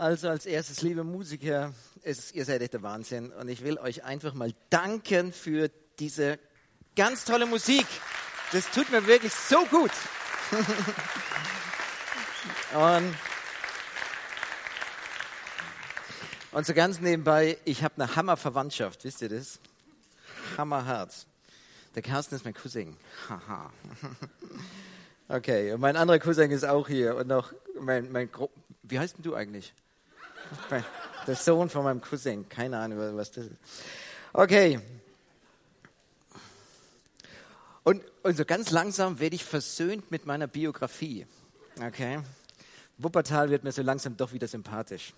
Also als erstes, liebe Musiker, es, ihr seid echt der Wahnsinn und ich will euch einfach mal danken für diese ganz tolle Musik. Das tut mir wirklich so gut. und, und so ganz nebenbei, ich habe eine Hammerverwandtschaft, wisst ihr das? Hammerherz. Der Carsten ist mein Cousin. Haha. okay, und mein anderer Cousin ist auch hier und noch mein, mein Gro wie heißt denn du eigentlich? Der Sohn von meinem Cousin. Keine Ahnung, was das ist. Okay. Und, und so ganz langsam werde ich versöhnt mit meiner Biografie. Okay. Wuppertal wird mir so langsam doch wieder sympathisch.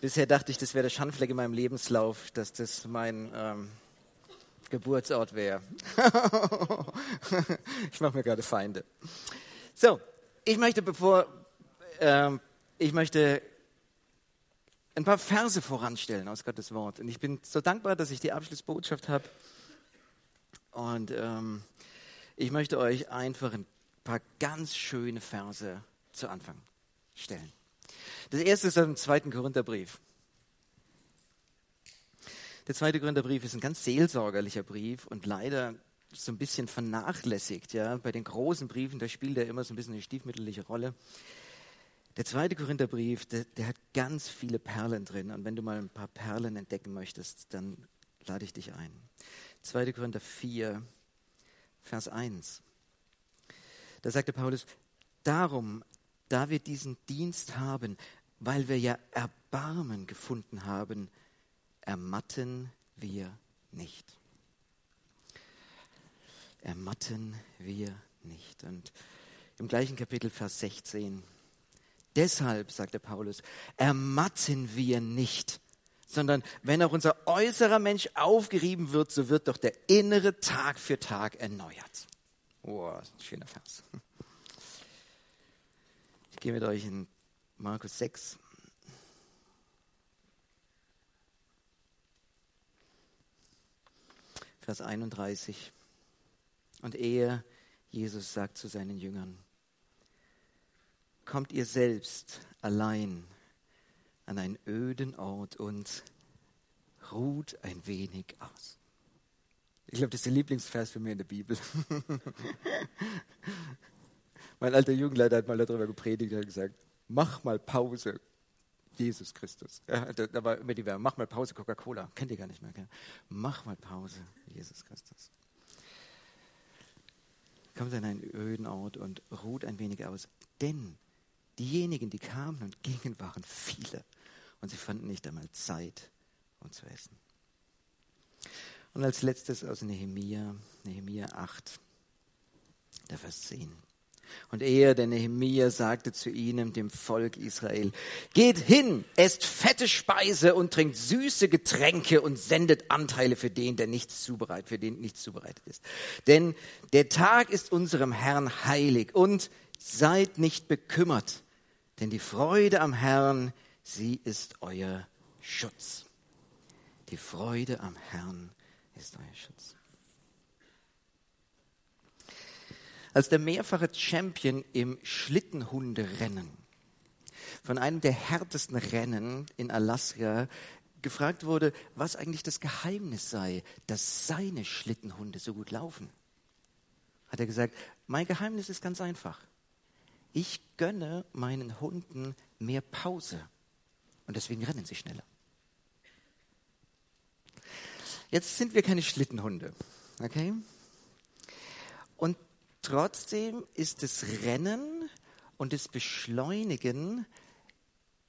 Bisher dachte ich, das wäre der Schandfleck in meinem Lebenslauf, dass das mein ähm, Geburtsort wäre. ich mache mir gerade Feinde. So, ich möchte, bevor ähm, ich möchte ein paar Verse voranstellen aus Gottes Wort. Und ich bin so dankbar, dass ich die Abschlussbotschaft habe. Und ähm, ich möchte euch einfach ein paar ganz schöne Verse zu Anfang stellen. Das erste ist aus dem zweiten Korintherbrief. Der zweite Korintherbrief ist ein ganz seelsorgerlicher Brief und leider so ein bisschen vernachlässigt. Ja? Bei den großen Briefen, da spielt er immer so ein bisschen eine stiefmütterliche Rolle. Der zweite Korintherbrief, der, der, hat ganz viele Perlen drin. Und wenn du mal ein paar Perlen entdecken möchtest, dann lade ich dich ein. 2. Korinther 4, Vers 1. Da sagte Paulus, darum, da wir diesen Dienst haben, weil wir ja Erbarmen gefunden haben, ermatten wir nicht. Ermatten wir nicht. Und im gleichen Kapitel, Vers 16, Deshalb, sagte Paulus, ermatten wir nicht, sondern wenn auch unser äußerer Mensch aufgerieben wird, so wird doch der innere Tag für Tag erneuert. Oh, schöner Vers. Ich gehe mit euch in Markus 6. Vers 31. Und er, Jesus, sagt zu seinen Jüngern, kommt ihr selbst allein an einen öden Ort und ruht ein wenig aus. Ich glaube, das ist der Lieblingsvers für mich in der Bibel. mein alter Jugendleiter hat mal darüber gepredigt und gesagt, mach mal Pause, Jesus Christus. Ja, da, war immer die Werbung, mach mal Pause, Coca-Cola. Kennt ihr gar nicht mehr. Gell? Mach mal Pause, Jesus Christus. Kommt an einen öden Ort und ruht ein wenig aus. Denn Diejenigen, die kamen und gingen, waren viele. Und sie fanden nicht einmal Zeit, um zu essen. Und als letztes aus Nehemia, Nehemia 8, der Vers 10. Und er, der Nehemia, sagte zu ihnen, dem Volk Israel, geht hin, esst fette Speise und trinkt süße Getränke und sendet Anteile für den, der nichts zubereitet, für den nichts zubereitet ist. Denn der Tag ist unserem Herrn heilig und seid nicht bekümmert, denn die Freude am Herrn, sie ist euer Schutz. Die Freude am Herrn ist euer Schutz. Als der mehrfache Champion im Schlittenhunderennen von einem der härtesten Rennen in Alaska gefragt wurde, was eigentlich das Geheimnis sei, dass seine Schlittenhunde so gut laufen, hat er gesagt, mein Geheimnis ist ganz einfach ich gönne meinen Hunden mehr Pause und deswegen rennen sie schneller. Jetzt sind wir keine Schlittenhunde, okay? Und trotzdem ist das Rennen und das Beschleunigen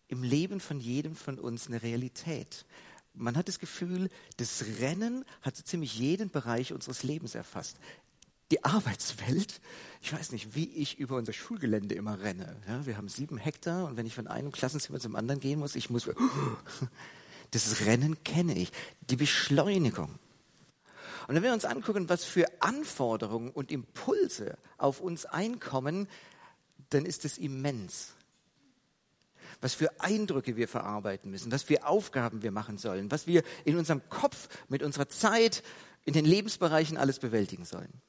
im Leben von jedem von uns eine Realität. Man hat das Gefühl, das Rennen hat so ziemlich jeden Bereich unseres Lebens erfasst die Arbeitswelt, ich weiß nicht, wie ich über unser Schulgelände immer renne. Ja, wir haben sieben Hektar und wenn ich von einem Klassenzimmer zum anderen gehen muss, ich muss, das Rennen kenne ich, die Beschleunigung. Und wenn wir uns angucken, was für Anforderungen und Impulse auf uns einkommen, dann ist es immens. Was für Eindrücke wir verarbeiten müssen, was für Aufgaben wir machen sollen, was wir in unserem Kopf mit unserer Zeit, in den Lebensbereichen alles bewältigen sollen.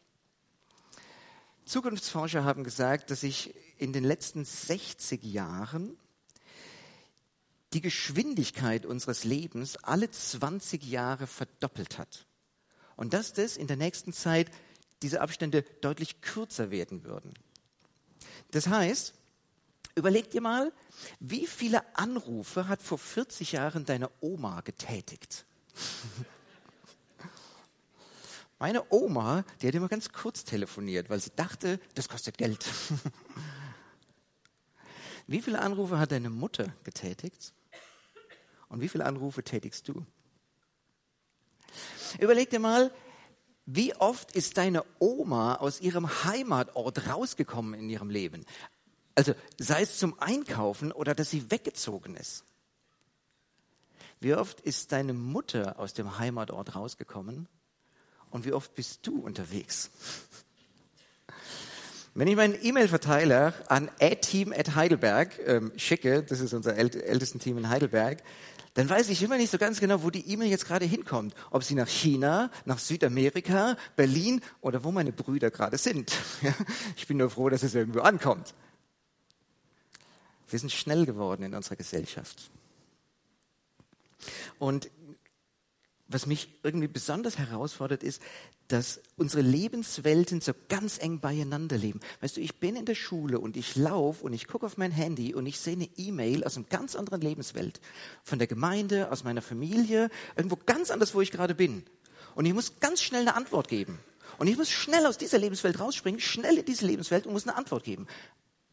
Zukunftsforscher haben gesagt, dass sich in den letzten 60 Jahren die Geschwindigkeit unseres Lebens alle 20 Jahre verdoppelt hat. Und dass das in der nächsten Zeit diese Abstände deutlich kürzer werden würden. Das heißt, überleg dir mal, wie viele Anrufe hat vor 40 Jahren deine Oma getätigt? Meine Oma, die hat immer ganz kurz telefoniert, weil sie dachte, das kostet Geld. Wie viele Anrufe hat deine Mutter getätigt? Und wie viele Anrufe tätigst du? Überleg dir mal, wie oft ist deine Oma aus ihrem Heimatort rausgekommen in ihrem Leben? Also sei es zum Einkaufen oder dass sie weggezogen ist. Wie oft ist deine Mutter aus dem Heimatort rausgekommen und wie oft bist du unterwegs? Wenn ich meinen E-Mail-Verteiler an team at Heidelberg ähm, schicke, das ist unser ältesten Team in Heidelberg, dann weiß ich immer nicht so ganz genau, wo die E-Mail jetzt gerade hinkommt. Ob sie nach China, nach Südamerika, Berlin oder wo meine Brüder gerade sind. ich bin nur froh, dass es irgendwo ankommt. Wir sind schnell geworden in unserer Gesellschaft. Und was mich irgendwie besonders herausfordert, ist, dass unsere Lebenswelten so ganz eng beieinander leben. Weißt du, ich bin in der Schule und ich laufe und ich gucke auf mein Handy und ich sehe eine E-Mail aus einer ganz anderen Lebenswelt. Von der Gemeinde, aus meiner Familie, irgendwo ganz anders, wo ich gerade bin. Und ich muss ganz schnell eine Antwort geben. Und ich muss schnell aus dieser Lebenswelt rausspringen, schnell in diese Lebenswelt und muss eine Antwort geben.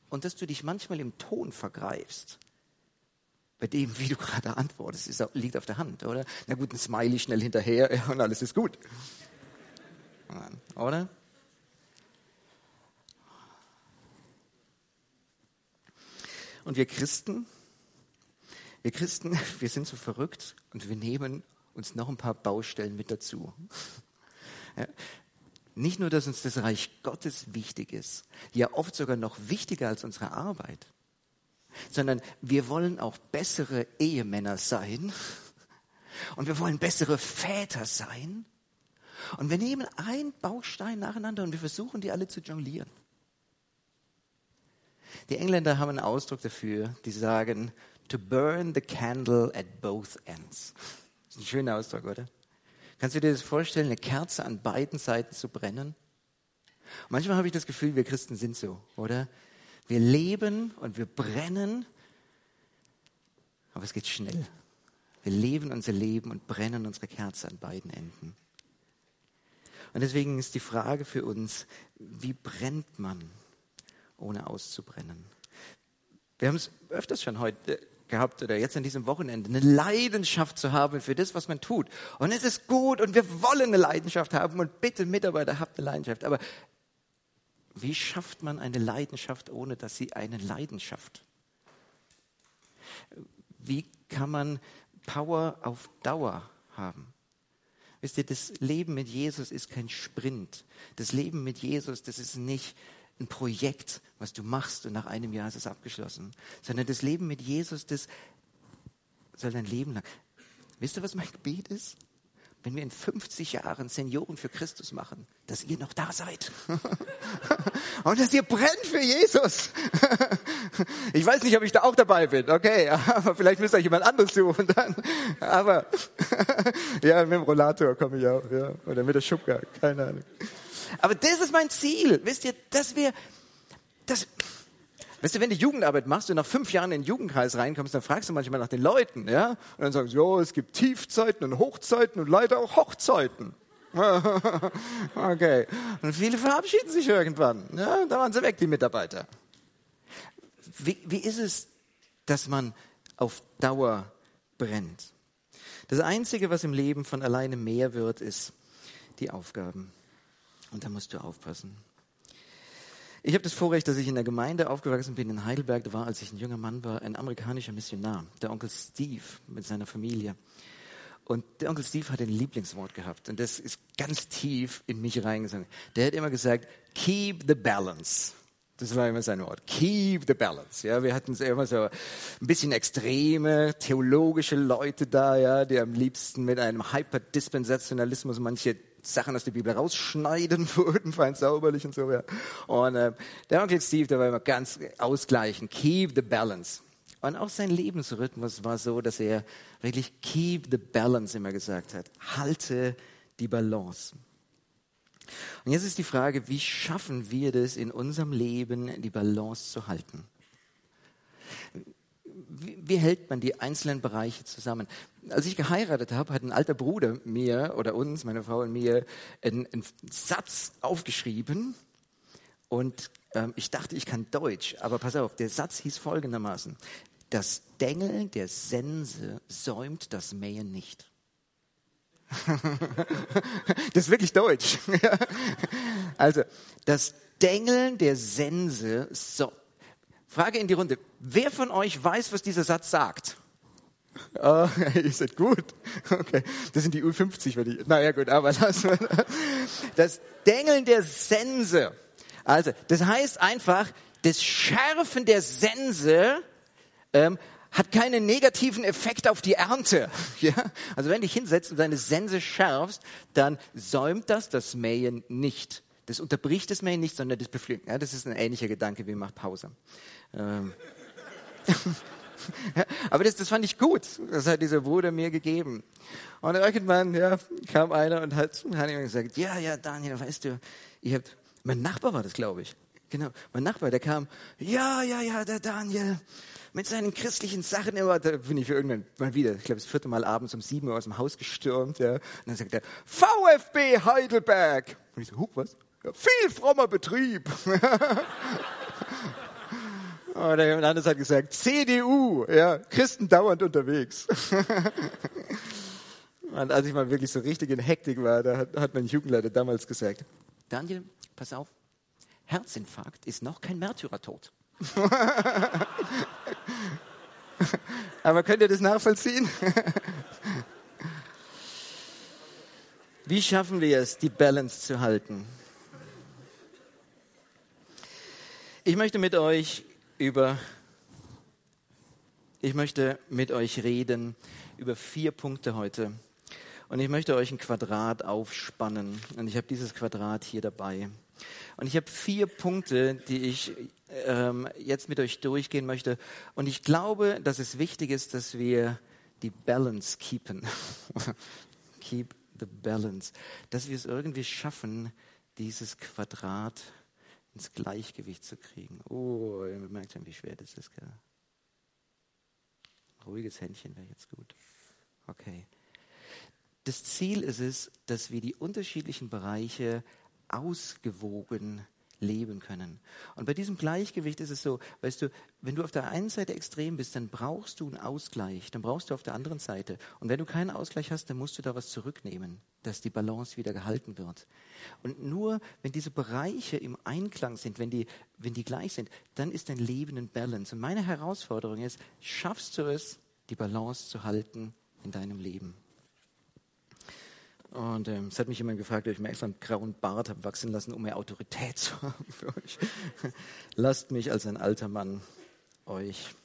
Und dass du dich manchmal im Ton vergreifst bei dem, wie du gerade antwortest, ist, liegt auf der Hand, oder? Na gut, ein Smiley schnell hinterher ja, und alles ist gut. Oder? Und wir Christen, wir Christen, wir sind so verrückt und wir nehmen uns noch ein paar Baustellen mit dazu. Ja, nicht nur, dass uns das Reich Gottes wichtig ist, ja oft sogar noch wichtiger als unsere Arbeit sondern wir wollen auch bessere Ehemänner sein und wir wollen bessere Väter sein. Und wir nehmen einen Baustein nacheinander und wir versuchen, die alle zu jonglieren. Die Engländer haben einen Ausdruck dafür, die sagen, to burn the candle at both ends. Das ist ein schöner Ausdruck, oder? Kannst du dir das vorstellen, eine Kerze an beiden Seiten zu brennen? manchmal habe ich das Gefühl, wir Christen sind so, oder? Wir leben und wir brennen, aber es geht schnell. Wir leben unser Leben und brennen unsere Kerze an beiden Enden. Und deswegen ist die Frage für uns, wie brennt man, ohne auszubrennen? Wir haben es öfters schon heute gehabt oder jetzt an diesem Wochenende, eine Leidenschaft zu haben für das, was man tut. Und es ist gut und wir wollen eine Leidenschaft haben und bitte Mitarbeiter habt eine Leidenschaft. Aber wie schafft man eine Leidenschaft, ohne dass sie eine Leidenschaft? Wie kann man Power auf Dauer haben? Wisst ihr, das Leben mit Jesus ist kein Sprint. Das Leben mit Jesus, das ist nicht ein Projekt, was du machst und nach einem Jahr ist es abgeschlossen, sondern das Leben mit Jesus, das soll dein Leben lang. Wisst ihr, was mein Gebet ist? Wenn wir in 50 Jahren Senioren für Christus machen, dass ihr noch da seid. Und dass ihr brennt für Jesus. Ich weiß nicht, ob ich da auch dabei bin, okay, aber vielleicht müsst ihr euch jemand anderes suchen dann. Aber ja, mit dem Rollator komme ich auch, ja. Oder mit der Schubka, keine Ahnung. Aber das ist mein Ziel, wisst ihr, dass wir, dass, Weißt du, wenn du Jugendarbeit machst und nach fünf Jahren in den Jugendkreis reinkommst, dann fragst du manchmal nach den Leuten, ja? Und dann sagst du, ja, es gibt Tiefzeiten und Hochzeiten und leider auch Hochzeiten. okay. Und viele verabschieden sich irgendwann. Ja, da waren sie weg, die Mitarbeiter. Wie, wie ist es, dass man auf Dauer brennt? Das Einzige, was im Leben von alleine mehr wird, ist die Aufgaben. Und da musst du aufpassen. Ich habe das Vorrecht, dass ich in der Gemeinde aufgewachsen bin in Heidelberg. Da war, als ich ein junger Mann war, ein amerikanischer Missionar, der Onkel Steve mit seiner Familie. Und der Onkel Steve hat ein Lieblingswort gehabt und das ist ganz tief in mich reingesungen. Der hat immer gesagt, keep the balance. Das war immer sein Wort. Keep the balance. Ja, wir hatten immer so ein bisschen extreme theologische Leute da, ja, die am liebsten mit einem Hyperdispensationalismus manche Sachen aus der Bibel rausschneiden würden, fein sauberlich und so. Ja. Und äh, der Onkel Steve, der war immer ganz ausgleichend. Keep the balance. Und auch sein Lebensrhythmus war so, dass er wirklich keep the balance immer gesagt hat. Halte die Balance. Und jetzt ist die Frage, wie schaffen wir das in unserem Leben, die Balance zu halten? Wie, wie, hält man die einzelnen Bereiche zusammen? Als ich geheiratet habe, hat ein alter Bruder mir oder uns, meine Frau und mir, einen, einen Satz aufgeschrieben und ähm, ich dachte, ich kann Deutsch, aber pass auf, der Satz hieß folgendermaßen. Das Dengeln der Sense säumt das Mähen nicht. das ist wirklich Deutsch. also, das Dengeln der Sense, so. Frage in die Runde. Wer von euch weiß, was dieser Satz sagt? Oh, ihr seid gut. Okay. Das sind die U50, wenn ich, naja, gut, aber wir. Das Dengeln der Sense. Also, das heißt einfach, das Schärfen der Sense ähm, hat keinen negativen Effekt auf die Ernte. Ja? Also wenn du dich hinsetzt und deine Sense schärfst, dann säumt das das Mähen nicht. Das unterbricht das Mähen nicht, sondern das beflügt. Ja, das ist ein ähnlicher Gedanke wie macht Pause. Ähm. Aber das, das fand ich gut. Das hat dieser Bruder mir gegeben. Und irgendwann ja, kam einer und hat, hat ihm gesagt, ja, ja, Daniel, weißt du, ich hab, mein Nachbar war das, glaube ich. Genau, mein Nachbar, der kam, ja, ja, ja, der Daniel, mit seinen christlichen Sachen immer, da bin ich irgendwann mal wieder, ich glaube das vierte Mal abends um sieben Uhr aus dem Haus gestürmt, ja. Und dann sagt er, VfB Heidelberg. Und ich so, huch, was? Ja, viel frommer Betrieb. Und der andere hat gesagt, CDU, ja, Christen dauernd unterwegs. Und als ich mal wirklich so richtig in Hektik war, da hat, hat mein Jugendleiter damals gesagt, Daniel, pass auf, Herzinfarkt ist noch kein Märtyrertod. Aber könnt ihr das nachvollziehen? Wie schaffen wir es, die Balance zu halten? Ich möchte mit euch über, ich möchte mit euch reden über vier Punkte heute. Und ich möchte euch ein Quadrat aufspannen. Und ich habe dieses Quadrat hier dabei. Und ich habe vier Punkte, die ich ähm, jetzt mit euch durchgehen möchte. Und ich glaube, dass es wichtig ist, dass wir die Balance keepen. Keep the balance. Dass wir es irgendwie schaffen, dieses Quadrat ins Gleichgewicht zu kriegen. Oh, ihr merkt schon, wie schwer das ist. Gell? Ruhiges Händchen wäre jetzt gut. Okay. Das Ziel ist es, dass wir die unterschiedlichen Bereiche ausgewogen leben können. Und bei diesem Gleichgewicht ist es so, weißt du, wenn du auf der einen Seite extrem bist, dann brauchst du einen Ausgleich, dann brauchst du auf der anderen Seite. Und wenn du keinen Ausgleich hast, dann musst du da was zurücknehmen, dass die Balance wieder gehalten wird. Und nur wenn diese Bereiche im Einklang sind, wenn die, wenn die gleich sind, dann ist dein Leben in Balance. Und meine Herausforderung ist, schaffst du es, die Balance zu halten in deinem Leben? Und ähm, es hat mich jemand gefragt, ob ich mir extra einen grauen Bart habe wachsen lassen, um mehr Autorität zu haben für euch. Lasst mich als ein alter Mann euch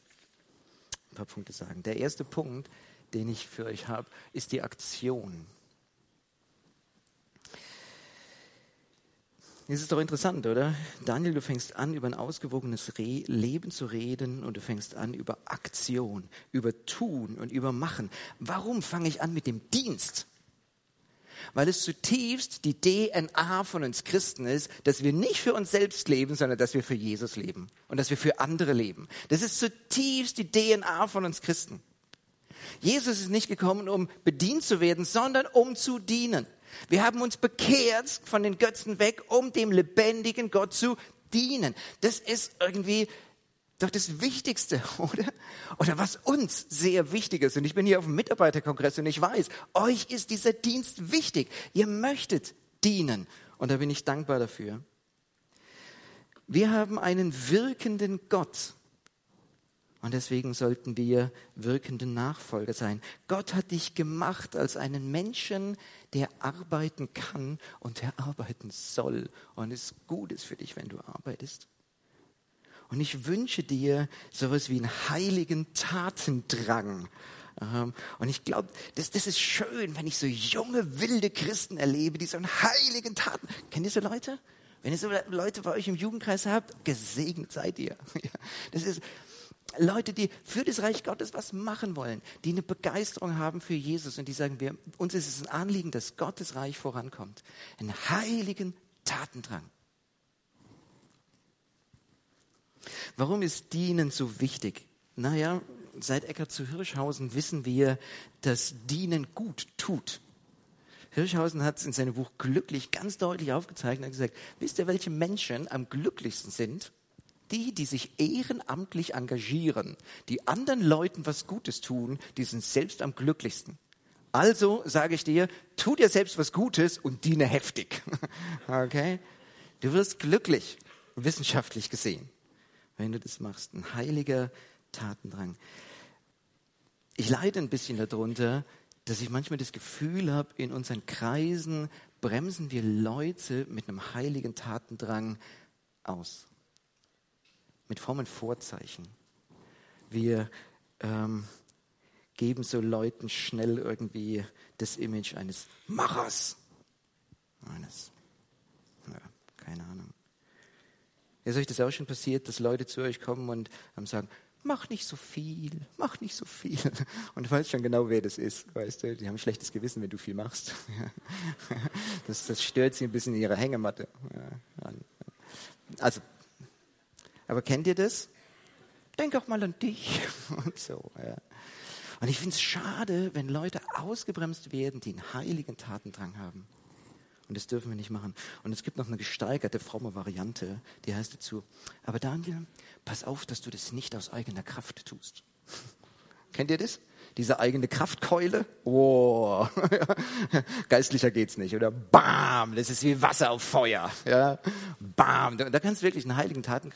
ein paar Punkte sagen. Der erste Punkt, den ich für euch habe, ist die Aktion. Es ist doch interessant, oder? Daniel, du fängst an, über ein ausgewogenes Re Leben zu reden und du fängst an, über Aktion, über Tun und über Machen. Warum fange ich an mit dem Dienst? Weil es zutiefst die DNA von uns Christen ist, dass wir nicht für uns selbst leben, sondern dass wir für Jesus leben und dass wir für andere leben. Das ist zutiefst die DNA von uns Christen. Jesus ist nicht gekommen, um bedient zu werden, sondern um zu dienen. Wir haben uns bekehrt von den Götzen weg, um dem lebendigen Gott zu dienen. Das ist irgendwie doch das Wichtigste, oder? Oder was uns sehr wichtig ist. Und ich bin hier auf dem Mitarbeiterkongress und ich weiß, euch ist dieser Dienst wichtig. Ihr möchtet dienen. Und da bin ich dankbar dafür. Wir haben einen wirkenden Gott. Und deswegen sollten wir wirkende Nachfolger sein. Gott hat dich gemacht als einen Menschen, der arbeiten kann und der arbeiten soll. Und es gut ist für dich, wenn du arbeitest. Und ich wünsche dir sowas wie einen heiligen Tatendrang. Ähm, und ich glaube, das, das ist schön, wenn ich so junge, wilde Christen erlebe, die so einen heiligen Taten. Kennt ihr so Leute? Wenn ihr so Leute bei euch im Jugendkreis habt, gesegnet seid ihr. Das ist, Leute, die für das Reich Gottes was machen wollen, die eine Begeisterung haben für Jesus und die sagen, wir, uns ist es ein Anliegen, dass Gottes Reich vorankommt. Einen heiligen Tatendrang. Warum ist Dienen so wichtig? Naja, seit Eckart zu Hirschhausen wissen wir, dass Dienen gut tut. Hirschhausen hat es in seinem Buch Glücklich ganz deutlich aufgezeichnet und gesagt, wisst ihr, welche Menschen am glücklichsten sind? Die, die sich ehrenamtlich engagieren, die anderen Leuten was Gutes tun, die sind selbst am glücklichsten. Also sage ich dir, tu dir selbst was Gutes und diene heftig. Okay? Du wirst glücklich, wissenschaftlich gesehen, wenn du das machst. Ein heiliger Tatendrang. Ich leide ein bisschen darunter, dass ich manchmal das Gefühl habe, in unseren Kreisen bremsen wir Leute mit einem heiligen Tatendrang aus. Mit frommen Vorzeichen. Wir ähm, geben so Leuten schnell irgendwie das Image eines Machers. Eines, ja, keine Ahnung. Ist euch das auch schon passiert, dass Leute zu euch kommen und sagen, mach nicht so viel, mach nicht so viel. Und du weißt schon genau, wer das ist, weißt du. Die haben ein schlechtes Gewissen, wenn du viel machst. Das, das stört sie ein bisschen in ihrer Hängematte. Also, aber kennt ihr das? Denk auch mal an dich und so. Ja. Und ich finde es schade, wenn Leute ausgebremst werden, die einen heiligen Tatendrang haben. Und das dürfen wir nicht machen. Und es gibt noch eine gesteigerte fromme Variante, die heißt dazu, aber Daniel, pass auf, dass du das nicht aus eigener Kraft tust. Kennt ihr das? Diese eigene Kraftkeule? Oh, geistlicher geht's nicht. Oder bam, das ist wie Wasser auf Feuer. Ja, bam, da, kannst du wirklich einen heiligen Taten.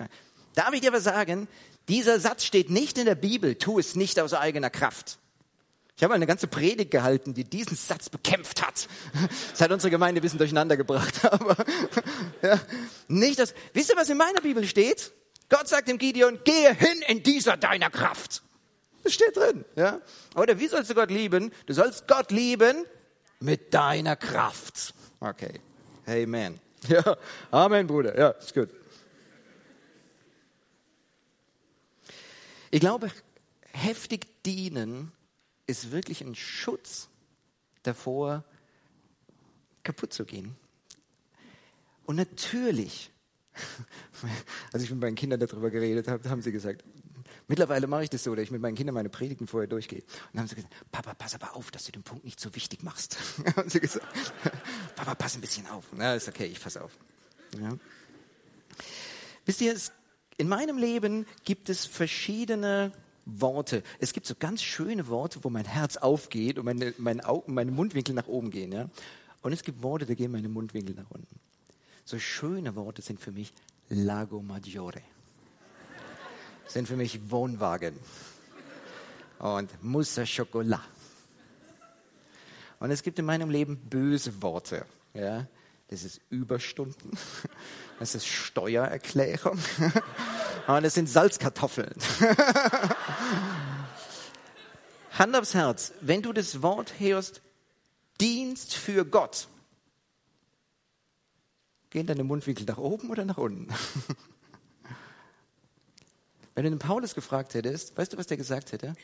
Darf ich dir aber sagen, dieser Satz steht nicht in der Bibel, tu es nicht aus eigener Kraft. Ich habe eine ganze Predigt gehalten, die diesen Satz bekämpft hat. Das hat unsere Gemeinde ein bisschen durcheinander gebracht. Aber ja, nicht das. Wisst ihr, was in meiner Bibel steht? Gott sagt dem Gideon, gehe hin in dieser deiner Kraft. Das steht drin. Ja? Oder wie sollst du Gott lieben? Du sollst Gott lieben mit deiner Kraft. Okay. Amen. Ja, Amen, Bruder. Ja, ist gut. Ich glaube, heftig dienen ist wirklich ein Schutz davor, kaputt zu gehen. Und natürlich, als ich mit meinen Kindern darüber geredet habe, haben sie gesagt, mittlerweile mache ich das so, dass ich mit meinen Kindern meine Predigten vorher durchgehe. Und dann haben sie gesagt, Papa, pass aber auf, dass du den Punkt nicht so wichtig machst. haben sie gesagt, Papa, pass ein bisschen auf. Na, ist okay, ich pass auf. Ja. Wisst ihr, in meinem Leben gibt es verschiedene Worte. Es gibt so ganz schöne Worte, wo mein Herz aufgeht und meine, meine, Augen, meine Mundwinkel nach oben gehen. Ja? Und es gibt Worte, da gehen meine Mundwinkel nach unten. So schöne Worte sind für mich Lago Maggiore. Sind für mich Wohnwagen. Und Musa Chocolat. Und es gibt in meinem Leben böse Worte. Ja? Das ist Überstunden. Das ist Steuererklärung. Und es sind Salzkartoffeln. Hand aufs Herz, wenn du das Wort hörst, Dienst für Gott, gehen deine Mundwinkel nach oben oder nach unten? Wenn du den Paulus gefragt hättest, weißt du, was der gesagt hätte?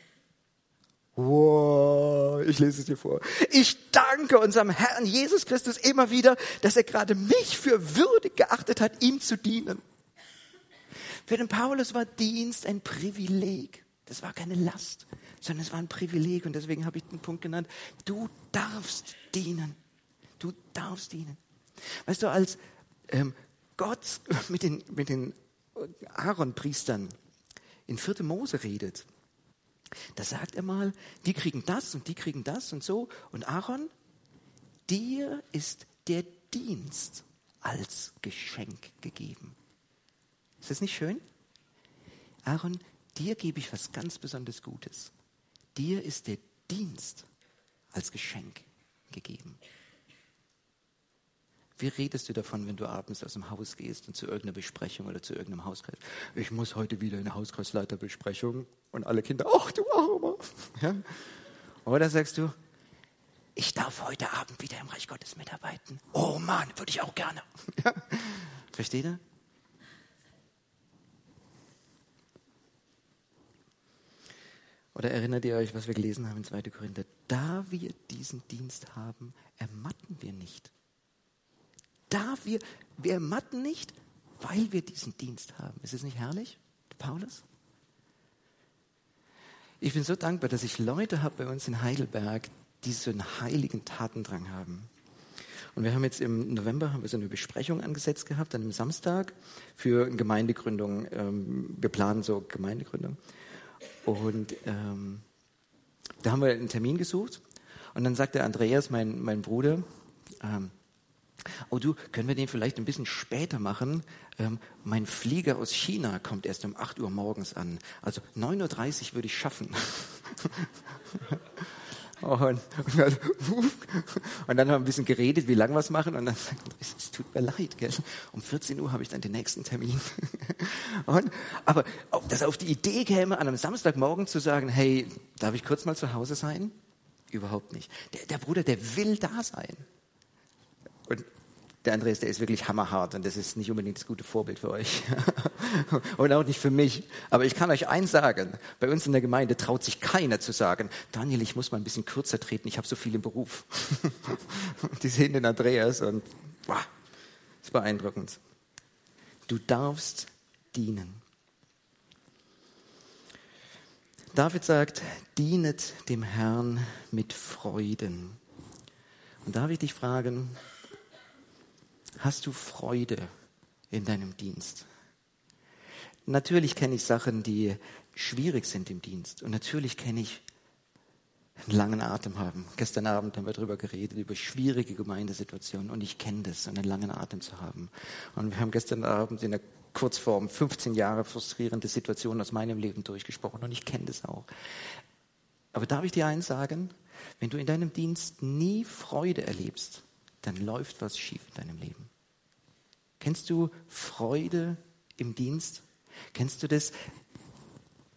Wow, ich lese es dir vor. Ich danke unserem Herrn Jesus Christus immer wieder, dass er gerade mich für würdig geachtet hat, ihm zu dienen. Für den Paulus war Dienst ein Privileg. Das war keine Last, sondern es war ein Privileg. Und deswegen habe ich den Punkt genannt, du darfst dienen. Du darfst dienen. Weißt du, als ähm, Gott mit den, mit den Aaron-Priestern in 4. Mose redet, da sagt er mal, die kriegen das und die kriegen das und so. Und Aaron, dir ist der Dienst als Geschenk gegeben. Ist das nicht schön? Aaron, dir gebe ich was ganz besonders Gutes. Dir ist der Dienst als Geschenk gegeben. Wie redest du davon, wenn du abends aus dem Haus gehst und zu irgendeiner Besprechung oder zu irgendeinem Hauskreis? Ich muss heute wieder in eine Hauskreisleiterbesprechung und alle Kinder, ach du Armer. Ja? Oder sagst du, ich darf heute Abend wieder im Reich Gottes mitarbeiten. Oh Mann, würde ich auch gerne. Ja? Versteht ihr? Oder erinnert ihr euch, was wir gelesen haben in 2. Korinther? Da wir diesen Dienst haben, ermatten wir nicht. Da wir, wir ermatten nicht, weil wir diesen Dienst haben. Ist es nicht herrlich, Paulus? Ich bin so dankbar, dass ich Leute habe bei uns in Heidelberg, die so einen heiligen Tatendrang haben. Und wir haben jetzt im November haben wir so eine Besprechung angesetzt gehabt, an einem Samstag für eine Gemeindegründung. Ähm, wir planen so Gemeindegründung. Und ähm, da haben wir einen Termin gesucht. Und dann sagte Andreas, mein, mein Bruder, ähm, oh du, können wir den vielleicht ein bisschen später machen? Ähm, mein Flieger aus China kommt erst um 8 Uhr morgens an. Also 9.30 Uhr würde ich schaffen. Und, und, dann haben wir ein bisschen geredet, wie lange wir es machen. Und dann sagt Andreas, es tut mir leid, gell? um 14 Uhr habe ich dann den nächsten Termin. Und, aber ob das auf die Idee käme, an einem Samstagmorgen zu sagen, hey, darf ich kurz mal zu Hause sein? Überhaupt nicht. Der, der Bruder, der will da sein. Und der Andreas, der ist wirklich hammerhart und das ist nicht unbedingt das gute Vorbild für euch und auch nicht für mich. Aber ich kann euch eins sagen, bei uns in der Gemeinde traut sich keiner zu sagen, Daniel, ich muss mal ein bisschen kürzer treten, ich habe so viel im Beruf. Die sehen den Andreas und das ist beeindruckend. Du darfst dienen. David sagt, dienet dem Herrn mit Freuden. Und darf ich dich fragen, Hast du Freude in deinem Dienst? Natürlich kenne ich Sachen, die schwierig sind im Dienst. Und natürlich kenne ich einen langen Atem haben. Gestern Abend haben wir darüber geredet, über schwierige Gemeindesituationen. Und ich kenne das, einen langen Atem zu haben. Und wir haben gestern Abend in der Kurzform 15 Jahre frustrierende Situationen aus meinem Leben durchgesprochen. Und ich kenne das auch. Aber darf ich dir eins sagen? Wenn du in deinem Dienst nie Freude erlebst, dann läuft was schief in deinem Leben. Kennst du Freude im Dienst? Kennst du das,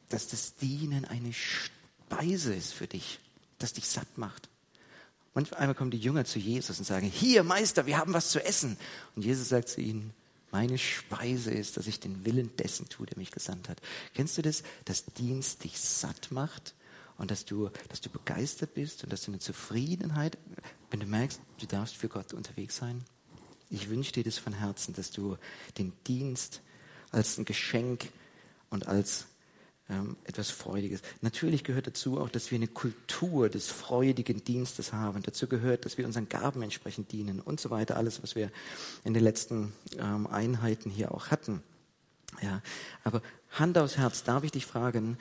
dass das Dienen eine Speise ist für dich, das dich satt macht? Manchmal kommen die Jünger zu Jesus und sagen, hier Meister, wir haben was zu essen. Und Jesus sagt zu ihnen, meine Speise ist, dass ich den Willen dessen tue, der mich gesandt hat. Kennst du das, dass Dienst dich satt macht und dass du, dass du begeistert bist und dass du eine Zufriedenheit, wenn du merkst, du darfst für Gott unterwegs sein. Ich wünsche dir das von Herzen, dass du den Dienst als ein Geschenk und als ähm, etwas Freudiges. Natürlich gehört dazu auch, dass wir eine Kultur des freudigen Dienstes haben. Dazu gehört, dass wir unseren Gaben entsprechend dienen und so weiter. Alles, was wir in den letzten ähm, Einheiten hier auch hatten. Ja, aber Hand aufs Herz, darf ich dich fragen,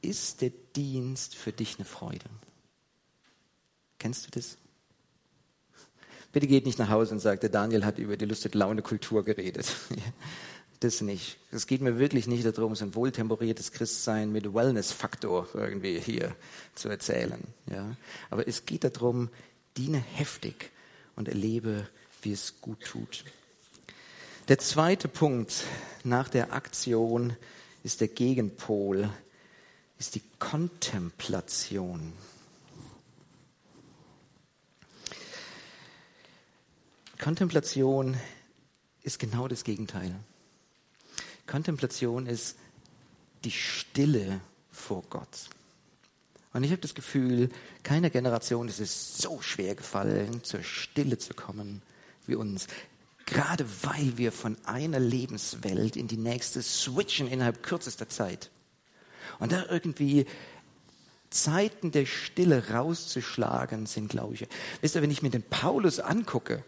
ist der Dienst für dich eine Freude? Kennst du das? Bitte geht nicht nach Hause und sagt, der Daniel hat über die Lustig-Laune-Kultur geredet. Das nicht. Es geht mir wirklich nicht darum, so ein wohltemperiertes Christsein mit Wellness-Faktor irgendwie hier zu erzählen. Ja? Aber es geht darum, diene heftig und erlebe, wie es gut tut. Der zweite Punkt nach der Aktion ist der Gegenpol ist die Kontemplation. Kontemplation ist genau das Gegenteil. Kontemplation ist die Stille vor Gott. Und ich habe das Gefühl, keiner Generation ist es so schwer gefallen, zur Stille zu kommen wie uns. Gerade weil wir von einer Lebenswelt in die nächste switchen innerhalb kürzester Zeit. Und da irgendwie Zeiten der Stille rauszuschlagen sind, glaube ich. Wisst ihr, wenn ich mir den Paulus angucke,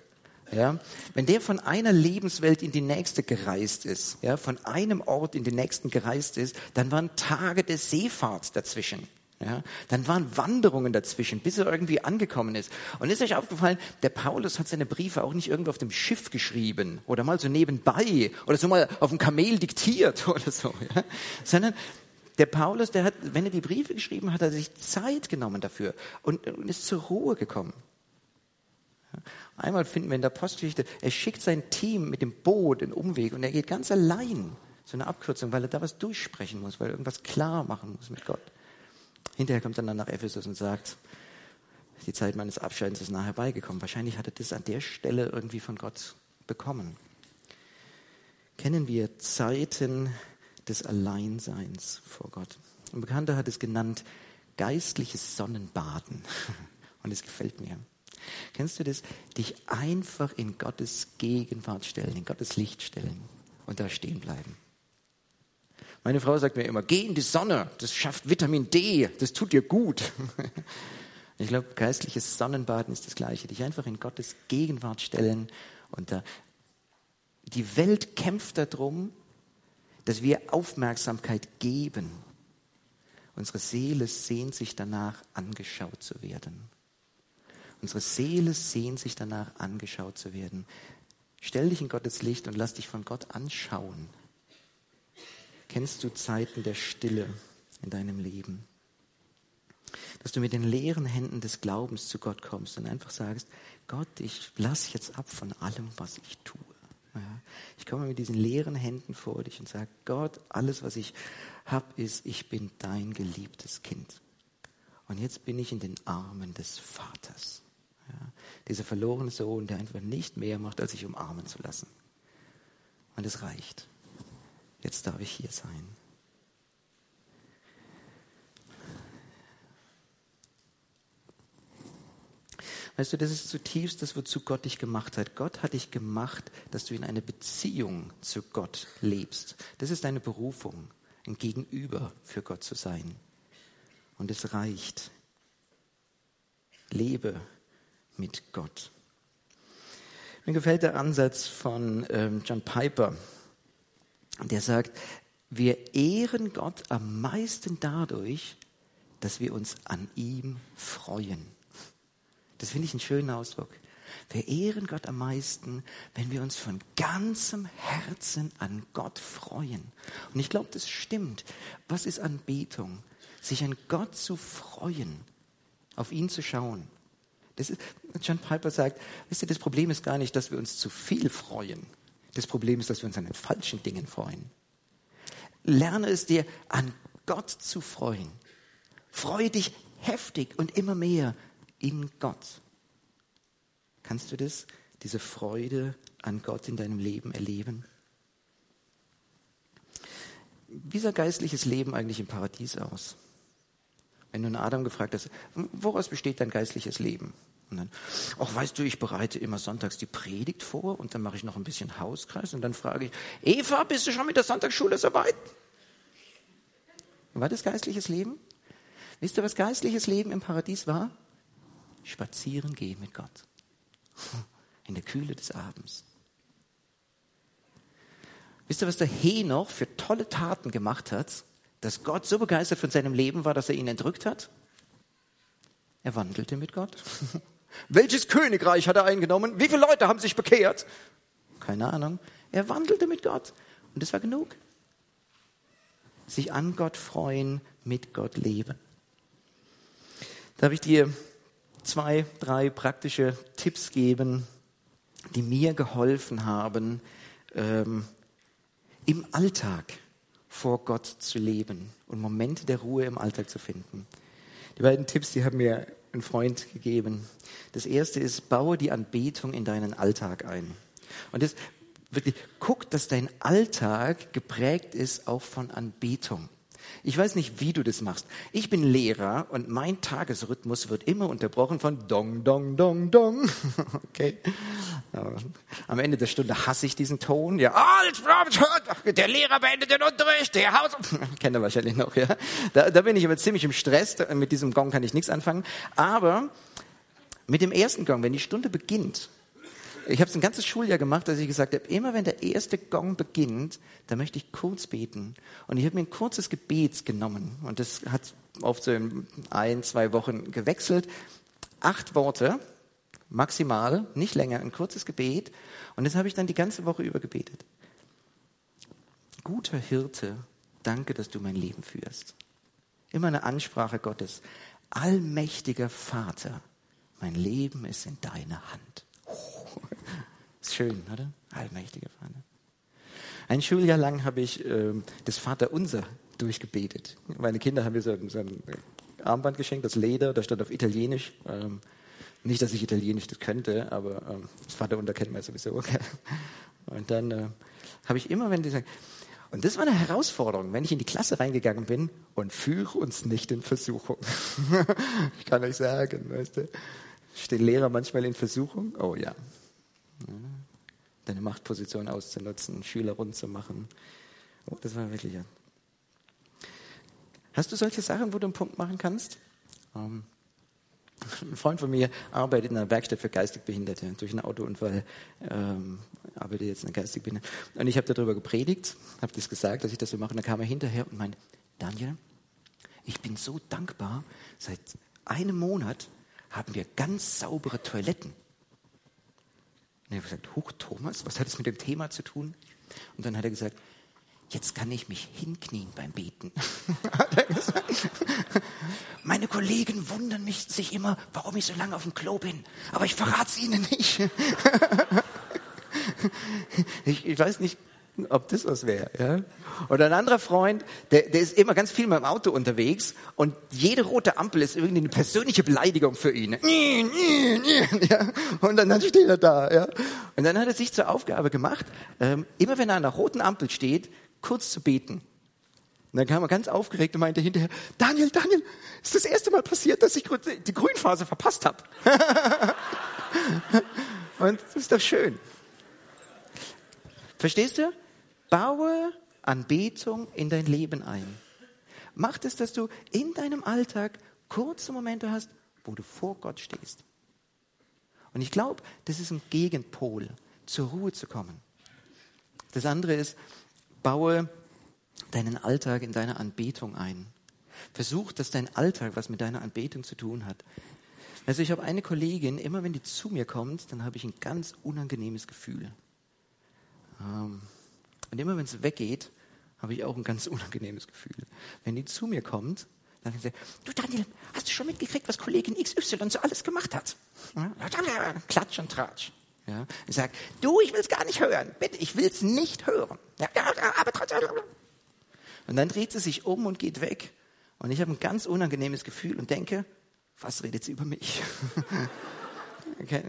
ja, wenn der von einer Lebenswelt in die nächste gereist ist, ja, von einem Ort in den nächsten gereist ist, dann waren Tage der Seefahrt dazwischen. Ja, dann waren Wanderungen dazwischen, bis er irgendwie angekommen ist. Und ist euch aufgefallen, der Paulus hat seine Briefe auch nicht irgendwo auf dem Schiff geschrieben oder mal so nebenbei oder so mal auf dem Kamel diktiert oder so, ja? sondern der Paulus, der hat, wenn er die Briefe geschrieben hat, hat er sich Zeit genommen dafür und, und ist zur Ruhe gekommen. Einmal finden wir in der Postgeschichte, er schickt sein Team mit dem Boot in Umweg und er geht ganz allein. So eine Abkürzung, weil er da was durchsprechen muss, weil er irgendwas klar machen muss mit Gott. Hinterher kommt er dann nach Ephesus und sagt, die Zeit meines Abscheidens ist nahe herbeigekommen. Wahrscheinlich hat er das an der Stelle irgendwie von Gott bekommen. Kennen wir Zeiten des Alleinseins vor Gott. Ein Bekannter hat es genannt geistliches Sonnenbaden. Und es gefällt mir. Kennst du das? Dich einfach in Gottes Gegenwart stellen, in Gottes Licht stellen und da stehen bleiben. Meine Frau sagt mir immer, geh in die Sonne, das schafft Vitamin D, das tut dir gut. Ich glaube, geistliches Sonnenbaden ist das Gleiche. Dich einfach in Gottes Gegenwart stellen und da. Die Welt kämpft darum, dass wir Aufmerksamkeit geben. Unsere Seele sehnt sich danach, angeschaut zu werden. Unsere Seele sehnt sich danach, angeschaut zu werden. Stell dich in Gottes Licht und lass dich von Gott anschauen. Kennst du Zeiten der Stille in deinem Leben? Dass du mit den leeren Händen des Glaubens zu Gott kommst und einfach sagst, Gott, ich lass jetzt ab von allem, was ich tue. Ja, ich komme mit diesen leeren Händen vor dich und sage, Gott, alles, was ich habe, ist, ich bin dein geliebtes Kind. Und jetzt bin ich in den Armen des Vaters. Ja, dieser verlorene Sohn, der einfach nicht mehr macht, als sich umarmen zu lassen. Und es reicht. Jetzt darf ich hier sein. Weißt du, das ist zutiefst das, wozu Gott dich gemacht hat. Gott hat dich gemacht, dass du in eine Beziehung zu Gott lebst. Das ist deine Berufung, ein Gegenüber für Gott zu sein. Und es reicht. Lebe mit Gott. Mir gefällt der Ansatz von ähm, John Piper, der sagt, wir ehren Gott am meisten dadurch, dass wir uns an ihm freuen. Das finde ich einen schönen Ausdruck. Wir ehren Gott am meisten, wenn wir uns von ganzem Herzen an Gott freuen. Und ich glaube, das stimmt. Was ist Anbetung? Sich an Gott zu freuen, auf ihn zu schauen. Das ist, John Piper sagt, wisst ihr, das Problem ist gar nicht, dass wir uns zu viel freuen. Das Problem ist, dass wir uns an den falschen Dingen freuen. Lerne es dir, an Gott zu freuen. Freue dich heftig und immer mehr in Gott. Kannst du das, diese Freude an Gott in deinem Leben erleben? Wie sah geistliches Leben eigentlich im Paradies aus? Wenn du einen Adam gefragt hast, woraus besteht dein geistliches Leben? Und dann, ach, weißt du, ich bereite immer sonntags die Predigt vor und dann mache ich noch ein bisschen Hauskreis und dann frage ich, Eva, bist du schon mit der Sonntagsschule soweit? War das geistliches Leben? Wisst ihr, was geistliches Leben im Paradies war? Spazieren gehen mit Gott. In der Kühle des Abends. Wisst ihr, was der Henoch für tolle Taten gemacht hat, dass Gott so begeistert von seinem Leben war, dass er ihn entrückt hat? Er wandelte mit Gott. Welches Königreich hat er eingenommen? Wie viele Leute haben sich bekehrt? Keine Ahnung. Er wandelte mit Gott. Und das war genug. Sich an Gott freuen, mit Gott leben. Darf ich dir zwei, drei praktische Tipps geben, die mir geholfen haben, ähm, im Alltag vor Gott zu leben und Momente der Ruhe im Alltag zu finden. Die beiden Tipps, die haben mir ein Freund gegeben. Das erste ist, baue die Anbetung in deinen Alltag ein. Und das wirklich, guck, dass dein Alltag geprägt ist auch von Anbetung. Ich weiß nicht, wie du das machst. Ich bin Lehrer und mein Tagesrhythmus wird immer unterbrochen von Dong, Dong, Dong, Dong. Okay. Am Ende der Stunde hasse ich diesen Ton. Ja, der Lehrer beendet den Unterricht, der Haus. Kennt ihr wahrscheinlich noch, ja. Da, da bin ich aber ziemlich im Stress. Mit diesem Gong kann ich nichts anfangen. Aber mit dem ersten Gong, wenn die Stunde beginnt, ich habe es ein ganzes Schuljahr gemacht, dass ich gesagt habe, immer wenn der erste Gong beginnt, dann möchte ich kurz beten. Und ich habe mir ein kurzes Gebet genommen. Und das hat oft so in ein, zwei Wochen gewechselt. Acht Worte, maximal, nicht länger, ein kurzes Gebet. Und das habe ich dann die ganze Woche über gebetet. Guter Hirte, danke, dass du mein Leben führst. Immer eine Ansprache Gottes. Allmächtiger Vater, mein Leben ist in deiner Hand. Ist schön, oder? Allmächtiger Vater. Ein Schuljahr lang habe ich äh, das Vaterunser durchgebetet. Meine Kinder haben mir so, so ein Armband geschenkt, das Leder, da stand auf Italienisch. Ähm, nicht, dass ich Italienisch das könnte, aber ähm, das Vaterunser kennt man sowieso. Und dann äh, habe ich immer, wenn die sagen, Und das war eine Herausforderung, wenn ich in die Klasse reingegangen bin und führe uns nicht in Versuchung. ich kann euch sagen, weißt du, stehen Lehrer manchmal in Versuchung? Oh ja. Deine Machtposition auszunutzen, Schüler rund zu machen. Oh, das war wirklich ja. Hast du solche Sachen, wo du einen Punkt machen kannst? Ähm, ein Freund von mir arbeitet in einer Werkstatt für geistig Behinderte. Durch einen Autounfall ähm, arbeitet jetzt in einer geistig Behinderte. Und ich habe darüber gepredigt, habe das gesagt, dass ich das so mache. Und dann kam er hinterher und meinte, Daniel, ich bin so dankbar. Seit einem Monat haben wir ganz saubere Toiletten. Und er hat gesagt, Huch, Thomas, was hat das mit dem Thema zu tun? Und dann hat er gesagt, jetzt kann ich mich hinknien beim Beten. Meine Kollegen wundern mich sich immer, warum ich so lange auf dem Klo bin. Aber ich verrate es ihnen nicht. ich, ich weiß nicht, ob das was wäre. Ja? Oder ein anderer Freund, der, der ist immer ganz viel mit dem Auto unterwegs und jede rote Ampel ist irgendwie eine persönliche Beleidigung für ihn. Ja? Und dann steht er da. Ja? Und dann hat er sich zur Aufgabe gemacht, ähm, immer wenn er an der roten Ampel steht, kurz zu beten. Und dann kam er ganz aufgeregt und meinte hinterher, Daniel, Daniel, ist das erste Mal passiert, dass ich die Grünphase verpasst habe. und das ist doch schön. Verstehst du? Baue Anbetung in dein Leben ein. Mach es, dass du in deinem Alltag kurze Momente hast, wo du vor Gott stehst. Und ich glaube, das ist ein Gegenpol, zur Ruhe zu kommen. Das andere ist, baue deinen Alltag in deine Anbetung ein. Versuch, dass dein Alltag was mit deiner Anbetung zu tun hat. Also ich habe eine Kollegin, immer wenn die zu mir kommt, dann habe ich ein ganz unangenehmes Gefühl. Ähm, und immer wenn es weggeht, habe ich auch ein ganz unangenehmes Gefühl. Wenn die zu mir kommt, dann sagt sie, du Daniel, hast du schon mitgekriegt, was Kollegin XY so alles gemacht hat? Klatsch und Tratsch. Ja, ich sage, du, ich will es gar nicht hören. Bitte, ich will es nicht hören. Ja, aber trotzdem. Und dann dreht sie sich um und geht weg. Und ich habe ein ganz unangenehmes Gefühl und denke, was redet sie über mich? okay.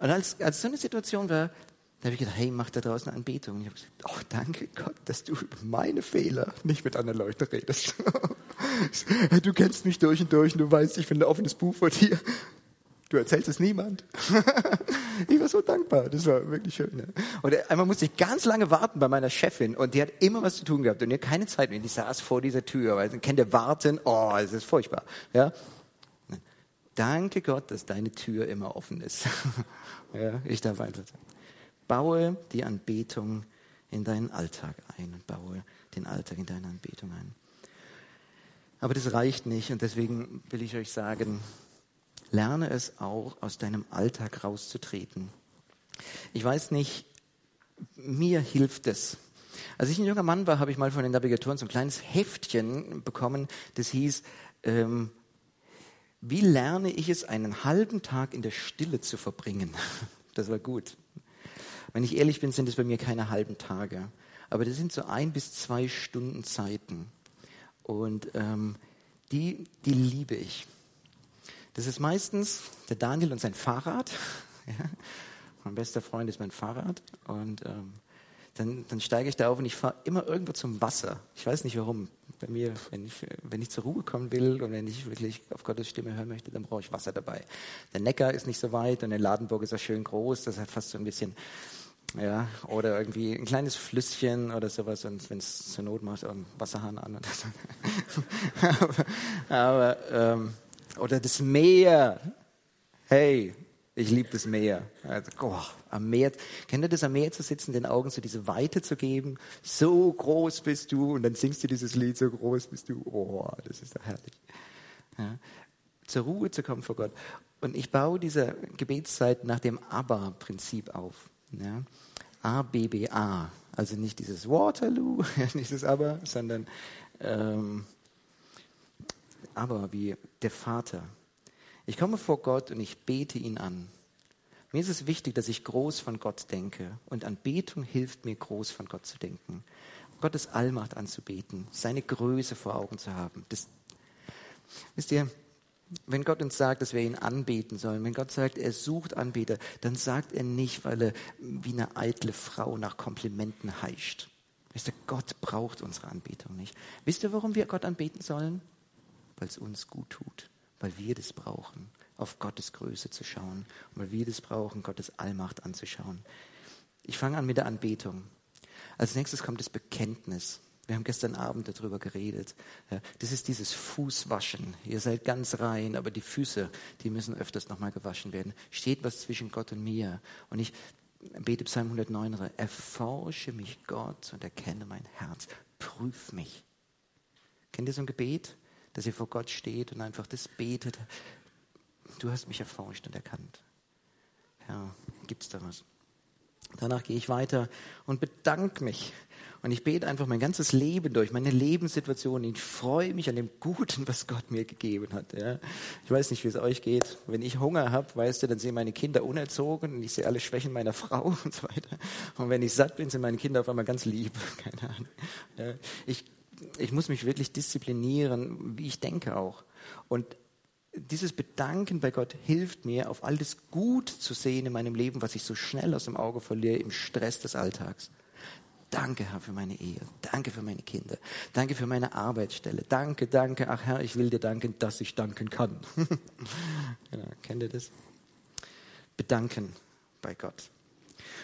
Und als, als so eine Situation war, da habe ich gedacht, hey, mach da draußen eine Anbetung. Und ich habe gesagt, oh, danke Gott, dass du über meine Fehler nicht mit anderen Leuten redest. du kennst mich durch und durch und du weißt, ich bin ein offenes Buch vor dir. Du erzählst es niemand. ich war so dankbar. Das war wirklich schön. Ne? Und einmal musste ich ganz lange warten bei meiner Chefin und die hat immer was zu tun gehabt und ihr keine Zeit mehr. Die saß vor dieser Tür, weil sie kennt warten. Oh, es ist furchtbar. Ja? Danke Gott, dass deine Tür immer offen ist. ja, ich darf einfach sagen. Baue die Anbetung in deinen Alltag ein und baue den Alltag in deine Anbetung ein. Aber das reicht nicht und deswegen will ich euch sagen, lerne es auch, aus deinem Alltag rauszutreten. Ich weiß nicht, mir hilft es. Als ich ein junger Mann war, habe ich mal von den Navigatoren so ein kleines Heftchen bekommen, das hieß, ähm, wie lerne ich es, einen halben Tag in der Stille zu verbringen? Das war gut. Wenn ich ehrlich bin, sind es bei mir keine halben Tage. Aber das sind so ein bis zwei Stunden Zeiten. Und ähm, die, die liebe ich. Das ist meistens der Daniel und sein Fahrrad. Ja. Mein bester Freund ist mein Fahrrad. Und ähm, dann, dann steige ich da auf und ich fahre immer irgendwo zum Wasser. Ich weiß nicht warum. Bei mir, wenn ich, wenn ich zur Ruhe kommen will und wenn ich wirklich auf Gottes Stimme hören möchte, dann brauche ich Wasser dabei. Der Neckar ist nicht so weit und in Ladenburg ist er schön groß. Das hat fast so ein bisschen, ja, oder irgendwie ein kleines Flüsschen oder sowas und wenn es zur Not macht, einen Wasserhahn an. Oder, so. aber, aber ähm, oder das Meer. Hey, ich liebe das Meer. Also, oh, am Meer. Kennt ihr das am Meer zu sitzen, den Augen so diese Weite zu geben? So groß bist du und dann singst du dieses Lied, so groß bist du. Oh, das ist doch herrlich. Ja. Zur Ruhe zu kommen vor Gott. Und ich baue diese Gebetszeit nach dem ABBA-Prinzip auf. Ja. A, B, B, A. Also nicht dieses Waterloo, nicht das Aber, sondern ähm, aber wie der Vater. Ich komme vor Gott und ich bete ihn an. Mir ist es wichtig, dass ich groß von Gott denke und Anbetung hilft mir, groß von Gott zu denken. Gottes Allmacht anzubeten, seine Größe vor Augen zu haben. Das, wisst ihr, wenn Gott uns sagt, dass wir ihn anbeten sollen, wenn Gott sagt, er sucht Anbeter, dann sagt er nicht, weil er wie eine eitle Frau nach Komplimenten heischt. Wisst ihr, Gott braucht unsere Anbetung nicht. Wisst ihr, warum wir Gott anbeten sollen? Weil es uns gut tut, weil wir das brauchen, auf Gottes Größe zu schauen und weil wir das brauchen, Gottes Allmacht anzuschauen. Ich fange an mit der Anbetung. Als nächstes kommt das Bekenntnis. Wir haben gestern Abend darüber geredet. Das ist dieses Fußwaschen. Ihr seid ganz rein, aber die Füße, die müssen öfters nochmal gewaschen werden. Steht was zwischen Gott und mir. Und ich bete Psalm 109, erforsche mich Gott und erkenne mein Herz. Prüf mich. Kennt ihr so ein Gebet, dass ihr vor Gott steht und einfach das betet? Du hast mich erforscht und erkannt. Herr, gibt's da was? Danach gehe ich weiter und bedanke mich. Und ich bete einfach mein ganzes Leben durch, meine Lebenssituation. Ich freue mich an dem Guten, was Gott mir gegeben hat. Ja. Ich weiß nicht, wie es euch geht. Wenn ich Hunger habe, weißt du, dann sind meine Kinder unerzogen und ich sehe alle Schwächen meiner Frau und so weiter. Und wenn ich satt bin, sind meine Kinder auf einmal ganz lieb. Keine Ahnung. Ja. Ich, ich muss mich wirklich disziplinieren, wie ich denke auch. Und dieses Bedanken bei Gott hilft mir, auf all das Gut zu sehen in meinem Leben, was ich so schnell aus dem Auge verliere im Stress des Alltags. Danke, Herr, für meine Ehe. Danke für meine Kinder. Danke für meine Arbeitsstelle. Danke, danke. Ach Herr, ich will dir danken, dass ich danken kann. genau, kennt ihr das? Bedanken bei Gott.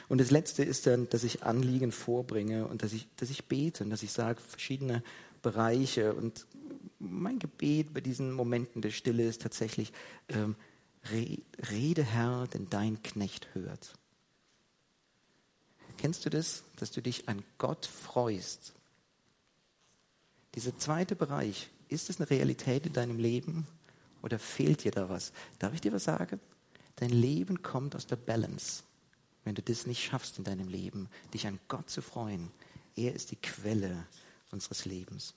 Und das Letzte ist dann, dass ich Anliegen vorbringe und dass ich, dass ich bete und dass ich sage, verschiedene Bereiche und mein Gebet bei diesen Momenten der Stille ist tatsächlich, ähm, rede Herr, denn dein Knecht hört. Kennst du das, dass du dich an Gott freust? Dieser zweite Bereich, ist es eine Realität in deinem Leben oder fehlt dir da was? Darf ich dir was sagen? Dein Leben kommt aus der Balance. Wenn du das nicht schaffst in deinem Leben, dich an Gott zu freuen, er ist die Quelle unseres Lebens.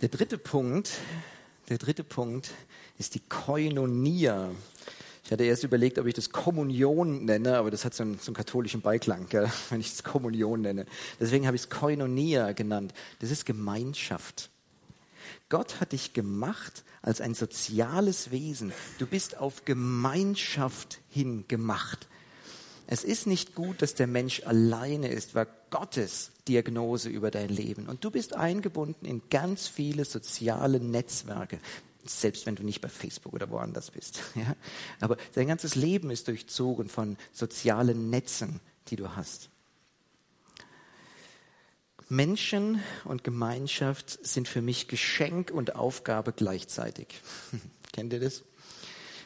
Der dritte Punkt, der dritte Punkt ist die Koinonia. Ich hatte erst überlegt, ob ich das Kommunion nenne, aber das hat so einen, so einen katholischen Beiklang, gell? wenn ich es Kommunion nenne. Deswegen habe ich es Koinonia genannt. Das ist Gemeinschaft. Gott hat dich gemacht als ein soziales Wesen. Du bist auf Gemeinschaft hin gemacht. Es ist nicht gut, dass der Mensch alleine ist, war Gottes Diagnose über dein Leben. Und du bist eingebunden in ganz viele soziale Netzwerke selbst wenn du nicht bei Facebook oder woanders bist. Ja? Aber dein ganzes Leben ist durchzogen von sozialen Netzen, die du hast. Menschen und Gemeinschaft sind für mich Geschenk und Aufgabe gleichzeitig. Kennt ihr das?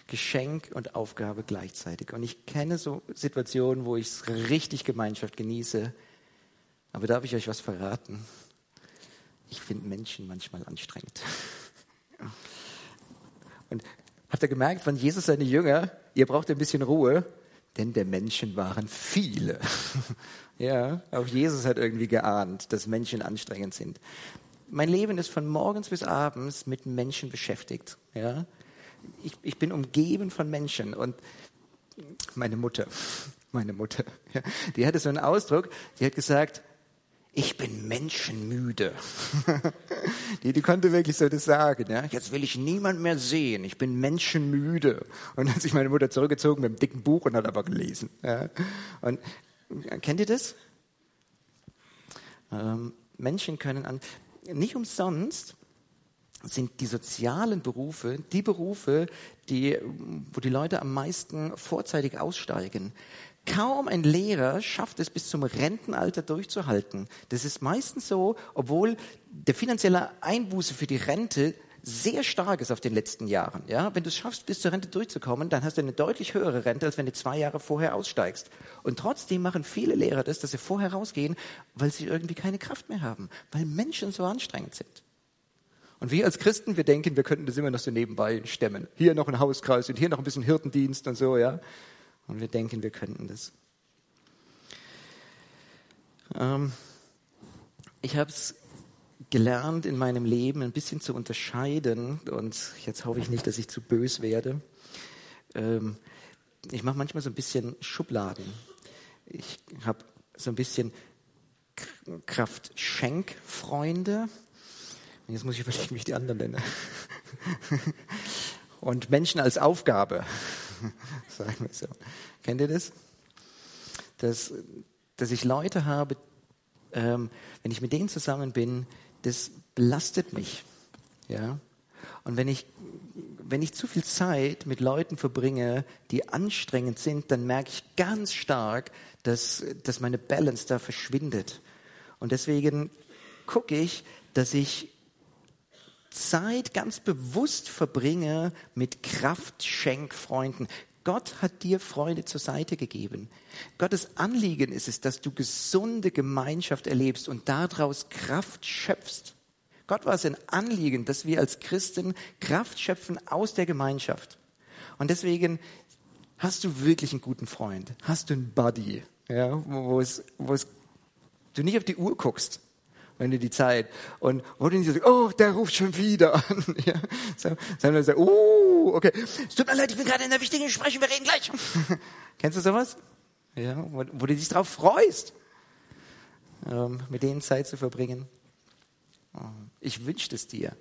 Geschenk und Aufgabe gleichzeitig. Und ich kenne so Situationen, wo ich richtig Gemeinschaft genieße. Aber darf ich euch was verraten? Ich finde Menschen manchmal anstrengend. Und habt ihr gemerkt, von Jesus seine Jünger, ihr braucht ein bisschen Ruhe, denn der Menschen waren viele. ja, auch Jesus hat irgendwie geahnt, dass Menschen anstrengend sind. Mein Leben ist von morgens bis abends mit Menschen beschäftigt. Ja, ich, ich bin umgeben von Menschen und meine Mutter, meine Mutter, ja, die hatte so einen Ausdruck, die hat gesagt, ich bin menschenmüde. die, die konnte wirklich so das sagen. Ja? Jetzt will ich niemand mehr sehen. Ich bin menschenmüde. Und dann hat sich meine Mutter zurückgezogen mit einem dicken Buch und hat aber gelesen. Ja? Und kennt ihr das? Ähm, Menschen können an, nicht umsonst sind die sozialen Berufe die Berufe, die, wo die Leute am meisten vorzeitig aussteigen. Kaum ein Lehrer schafft es bis zum Rentenalter durchzuhalten. Das ist meistens so, obwohl der finanzielle Einbuße für die Rente sehr stark ist auf den letzten Jahren. Ja, wenn du es schaffst, bis zur Rente durchzukommen, dann hast du eine deutlich höhere Rente, als wenn du zwei Jahre vorher aussteigst. Und trotzdem machen viele Lehrer das, dass sie vorher rausgehen, weil sie irgendwie keine Kraft mehr haben, weil Menschen so anstrengend sind. Und wir als Christen, wir denken, wir könnten das immer noch so nebenbei stemmen. Hier noch ein Hauskreis und hier noch ein bisschen Hirtendienst und so, ja. Und wir denken, wir könnten das. Ähm, ich habe es gelernt in meinem Leben ein bisschen zu unterscheiden und jetzt hoffe ich nicht, dass ich zu bös werde. Ähm, ich mache manchmal so ein bisschen Schubladen. Ich habe so ein bisschen Kraft-Schenk-Freunde. Jetzt muss ich überlegen, wie ich die anderen nenne. Und Menschen als Aufgabe. sagen wir so. Kennt ihr das? Das dass ich Leute habe, ähm, wenn ich mit denen zusammen bin, das belastet mich. Ja? Und wenn ich, wenn ich zu viel Zeit mit Leuten verbringe, die anstrengend sind, dann merke ich ganz stark, dass, dass meine Balance da verschwindet. Und deswegen gucke ich, dass ich Zeit ganz bewusst verbringe mit Kraftschenkfreunden. Gott hat dir Freunde zur Seite gegeben. Gottes Anliegen ist es, dass du gesunde Gemeinschaft erlebst und daraus Kraft schöpfst. Gott war es ein Anliegen, dass wir als Christen Kraft schöpfen aus der Gemeinschaft. Und deswegen hast du wirklich einen guten Freund, hast du einen Buddy, ja, wo es, wo es, du nicht auf die Uhr guckst, wenn du die Zeit und du nicht sagst, oh, der ruft schon wieder an, ja, sondern sagst, oh, okay, es tut mir leid, ich bin gerade in einer wichtigen Gespräch, wir reden gleich. Kennst du sowas? Ja, wo, wo du dich drauf freust, ähm, mit denen Zeit zu verbringen. Ich wünsche es dir.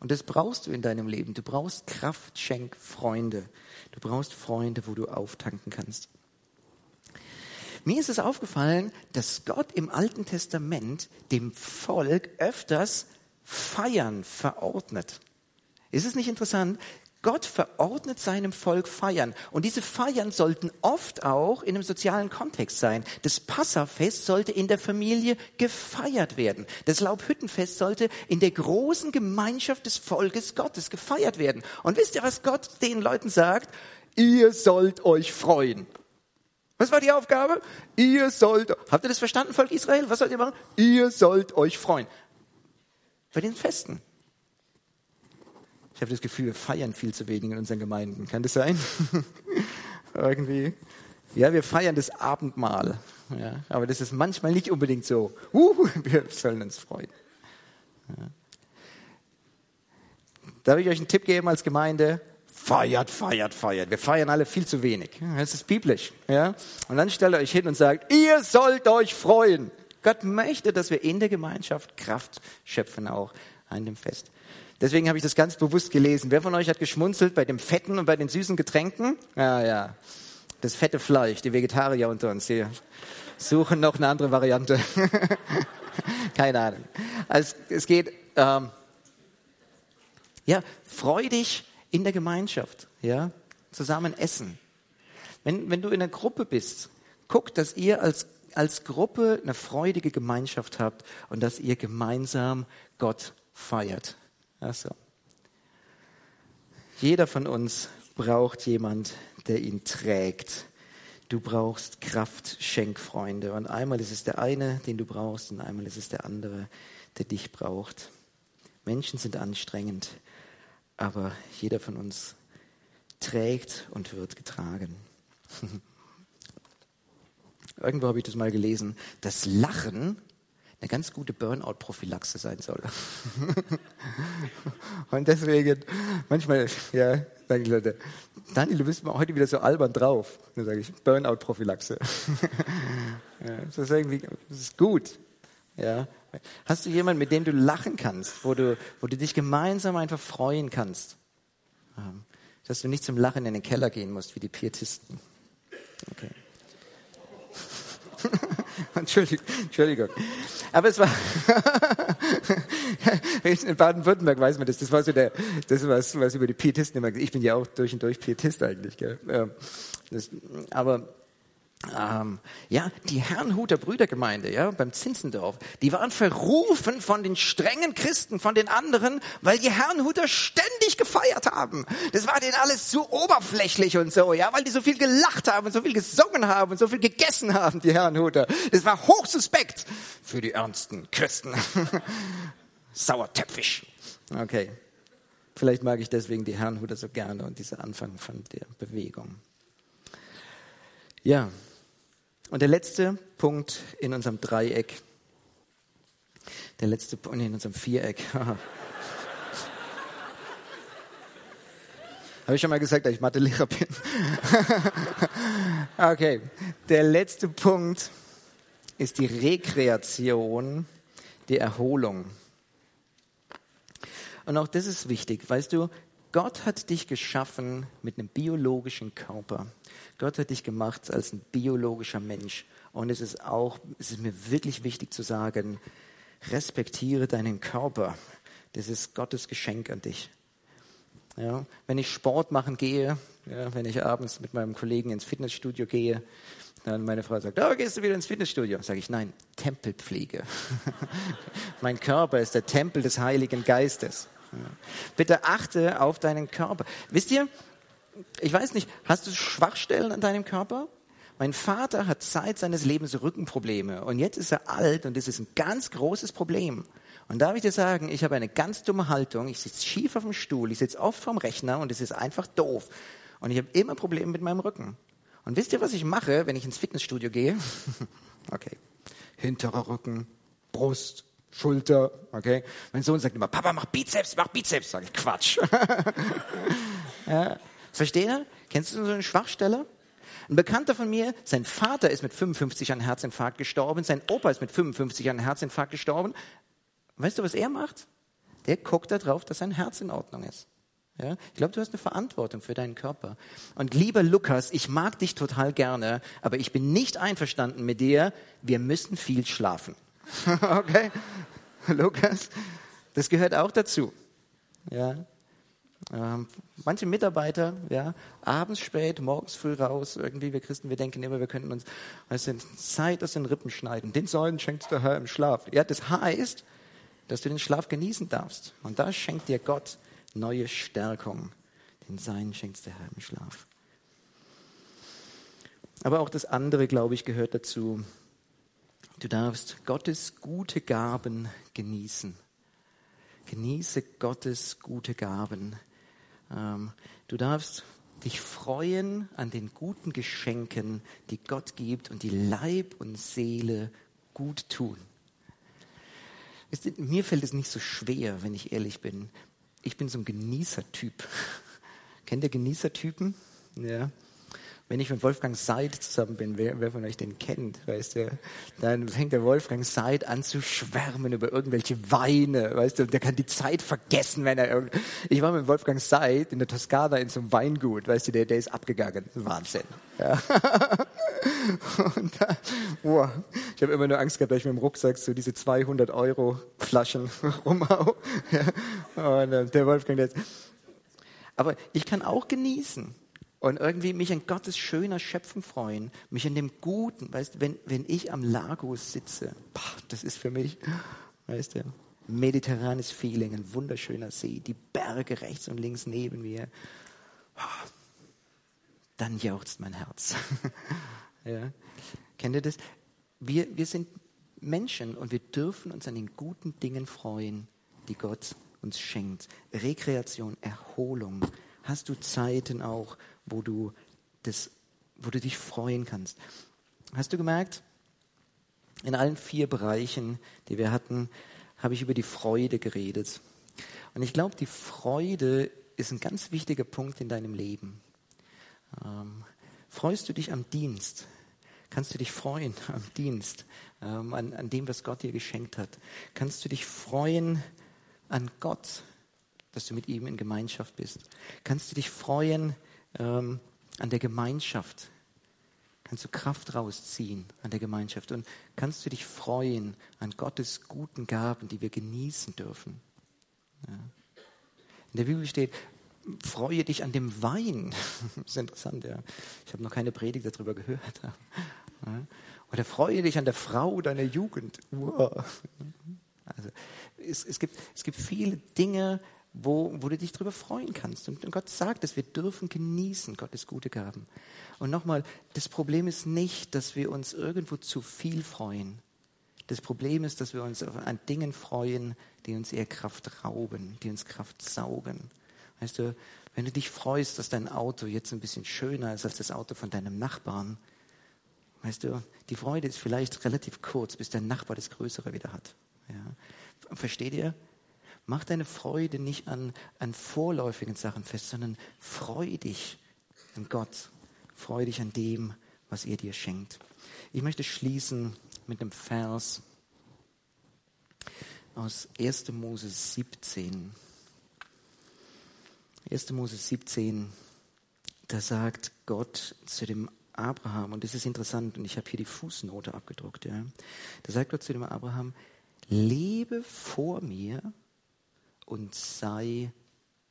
Und das brauchst du in deinem Leben. Du brauchst Kraftschenkfreunde. Du brauchst Freunde, wo du auftanken kannst. Mir ist es aufgefallen, dass Gott im Alten Testament dem Volk öfters Feiern verordnet. Ist es nicht interessant? Gott verordnet seinem Volk Feiern. Und diese Feiern sollten oft auch in einem sozialen Kontext sein. Das Passafest sollte in der Familie gefeiert werden. Das Laubhüttenfest sollte in der großen Gemeinschaft des Volkes Gottes gefeiert werden. Und wisst ihr, was Gott den Leuten sagt? Ihr sollt euch freuen. Was war die Aufgabe? Ihr sollt, habt ihr das verstanden, Volk Israel? Was sollt ihr machen? Ihr sollt euch freuen. Bei den Festen. Ich habe das Gefühl, wir feiern viel zu wenig in unseren Gemeinden. Kann das sein? Irgendwie. Ja, wir feiern das Abendmahl. Ja, aber das ist manchmal nicht unbedingt so. Uh, wir sollen uns freuen. Ja. Darf ich euch einen Tipp geben als Gemeinde? Feiert, feiert, feiert. Wir feiern alle viel zu wenig. Das ist biblisch. Ja? Und dann stellt ihr euch hin und sagt, ihr sollt euch freuen. Gott möchte, dass wir in der Gemeinschaft Kraft schöpfen, auch an dem Fest. Deswegen habe ich das ganz bewusst gelesen. Wer von euch hat geschmunzelt bei dem fetten und bei den süßen Getränken? Ja, ja. Das fette Fleisch, die Vegetarier unter uns hier suchen noch eine andere Variante. Keine Ahnung. Also es geht, ähm, ja, freu dich in der Gemeinschaft, ja, zusammen essen. Wenn, wenn du in einer Gruppe bist, guck, dass ihr als, als Gruppe eine freudige Gemeinschaft habt und dass ihr gemeinsam Gott feiert. Also, jeder von uns braucht jemand, der ihn trägt. Du brauchst Kraftschenkfreunde. Und einmal ist es der eine, den du brauchst, und einmal ist es der andere, der dich braucht. Menschen sind anstrengend, aber jeder von uns trägt und wird getragen. Irgendwo habe ich das mal gelesen. Das Lachen eine ganz gute Burnout-Prophylaxe sein soll. und deswegen, manchmal, ja, sagen die Leute, Daniel, du bist heute wieder so albern drauf. Dann sage ich, Burnout-Prophylaxe. ja, das ist irgendwie, das ist gut. Ja. Hast du jemanden, mit dem du lachen kannst, wo du, wo du dich gemeinsam einfach freuen kannst? Ähm, dass du nicht zum Lachen in den Keller gehen musst, wie die Pietisten. Okay. Entschuldigung, Entschuldigung. Aber es war, in Baden-Württemberg weiß man das, das war so der, das was, was über die Pietisten immer, ich bin ja auch durch und durch Pietist eigentlich, gell. Das, aber, ähm, ja, die Herrnhuter Brüdergemeinde, ja, beim Zinzendorf, die waren verrufen von den strengen Christen, von den anderen, weil die Herrnhuter ständig gefeiert haben. Das war denen alles zu oberflächlich und so, ja, weil die so viel gelacht haben und so viel gesungen haben und so viel gegessen haben, die Herrnhuter. Das war hochsuspekt für die ernsten Christen. Sauertöpfisch. Okay. Vielleicht mag ich deswegen die Herrnhuter so gerne und dieser Anfang von der Bewegung. Ja, und der letzte Punkt in unserem Dreieck, der letzte Punkt in unserem Viereck. Habe ich schon mal gesagt, dass ich Mathelehrer bin? okay, der letzte Punkt ist die Rekreation, die Erholung. Und auch das ist wichtig. Weißt du, Gott hat dich geschaffen mit einem biologischen Körper. Gott hat dich gemacht als ein biologischer Mensch. Und es ist auch, es ist mir wirklich wichtig zu sagen, respektiere deinen Körper. Das ist Gottes Geschenk an dich. Ja, wenn ich Sport machen gehe, ja, wenn ich abends mit meinem Kollegen ins Fitnessstudio gehe, dann meine Frau sagt, oh, gehst du wieder ins Fitnessstudio? Sage ich, nein, Tempelpflege. mein Körper ist der Tempel des Heiligen Geistes. Ja. Bitte achte auf deinen Körper. Wisst ihr, ich weiß nicht, hast du Schwachstellen an deinem Körper? Mein Vater hat Zeit seines Lebens Rückenprobleme und jetzt ist er alt und das ist ein ganz großes Problem. Und darf ich dir sagen, ich habe eine ganz dumme Haltung. Ich sitze schief auf dem Stuhl, ich sitze oft vorm Rechner und es ist einfach doof. Und ich habe immer Probleme mit meinem Rücken. Und wisst ihr, was ich mache, wenn ich ins Fitnessstudio gehe? okay. Hinterer Rücken, Brust, Schulter, okay. Mein Sohn sagt immer, Papa, mach Bizeps, mach Bizeps. Sag ich, Quatsch. ja. Versteht ihr? Kennst du so eine Schwachstelle? Ein Bekannter von mir, sein Vater ist mit 55 an Herzinfarkt gestorben, sein Opa ist mit 55 an Herzinfarkt gestorben. Weißt du, was er macht? Der guckt darauf, dass sein Herz in Ordnung ist. Ja? Ich glaube, du hast eine Verantwortung für deinen Körper. Und lieber Lukas, ich mag dich total gerne, aber ich bin nicht einverstanden mit dir. Wir müssen viel schlafen. okay? Lukas, das gehört auch dazu. Ja? Ähm, manche Mitarbeiter, ja, abends spät, morgens früh raus, irgendwie, wir Christen, wir denken immer, wir könnten uns, weißt du, Zeit aus den Rippen schneiden. Den Säulen schenkt der Herr im Schlaf. Ja, das heißt, dass du den Schlaf genießen darfst. Und da schenkt dir Gott neue Stärkung. Den Sein schenkt der Herr im Schlaf. Aber auch das andere, glaube ich, gehört dazu. Du darfst Gottes gute Gaben genießen. Genieße Gottes gute Gaben. Ähm, du darfst dich freuen an den guten Geschenken, die Gott gibt und die Leib und Seele gut tun mir fällt es nicht so schwer, wenn ich ehrlich bin. Ich bin so ein Genießertyp. Kennt ihr Genießertypen? Ja. Wenn ich mit Wolfgang Seid zusammen bin, wer, wer von euch den kennt, weißt du, dann fängt der Wolfgang Seid an zu schwärmen über irgendwelche Weine, weißt du, der kann die Zeit vergessen, wenn er Ich war mit Wolfgang Seid in der Toskana in so einem Weingut, weißt du, der, der ist abgegangen. Wahnsinn. Ja. Und da, boah, ich habe immer nur Angst gehabt, dass ich mit dem Rucksack so diese 200 Euro Flaschen rumhau. Ja. Und äh, der Wolfgang, der aber ich kann auch genießen und irgendwie mich an Gottes schöner Schöpfung freuen, mich an dem Guten, weißt wenn, wenn ich am Lagos sitze, boah, das ist für mich, weißt du, mediterranes Feeling, ein wunderschöner See, die Berge rechts und links neben mir, oh, dann jauchzt mein Herz. ja. Kennt ihr das? Wir, wir sind Menschen und wir dürfen uns an den guten Dingen freuen, die Gott uns schenkt. Rekreation, Erholung. Hast du Zeiten auch, wo du, das, wo du dich freuen kannst? Hast du gemerkt, in allen vier Bereichen, die wir hatten, habe ich über die Freude geredet. Und ich glaube, die Freude ist ein ganz wichtiger Punkt in deinem Leben. Ähm, freust du dich am Dienst? Kannst du dich freuen am Dienst, ähm, an, an dem, was Gott dir geschenkt hat? Kannst du dich freuen an Gott, dass du mit ihm in Gemeinschaft bist? Kannst du dich freuen ähm, an der Gemeinschaft? Kannst du Kraft rausziehen an der Gemeinschaft? Und kannst du dich freuen an Gottes guten Gaben, die wir genießen dürfen? Ja. In der Bibel steht, freue dich an dem Wein. Das ist interessant, ja. Ich habe noch keine Predigt darüber gehört. Oder freue dich an der Frau deiner Jugend. Also, es, es, gibt, es gibt viele Dinge, wo, wo du dich darüber freuen kannst. Und, Gott sagt dass wir dürfen genießen Gottes gute Gaben. Und nochmal, das Problem ist nicht, dass wir uns irgendwo zu viel freuen. Das Problem ist, dass wir uns an Dingen freuen, die uns eher Kraft rauben, die uns Kraft saugen. Weißt du, wenn du dich freust, dass dein Auto jetzt ein bisschen schöner ist als das Auto von deinem Nachbarn, weißt du, die Freude ist vielleicht relativ kurz, bis dein Nachbar das Größere wieder hat. Ja. Versteht ihr? Mach deine Freude nicht an, an vorläufigen Sachen fest, sondern freu dich an Gott. Freu dich an dem, was er dir schenkt. Ich möchte schließen mit einem Vers aus 1. Mose 17. 1. Mose 17, da sagt Gott zu dem Abraham, und das ist interessant, und ich habe hier die Fußnote abgedruckt, ja. Da sagt Gott zu dem Abraham, lebe vor mir und sei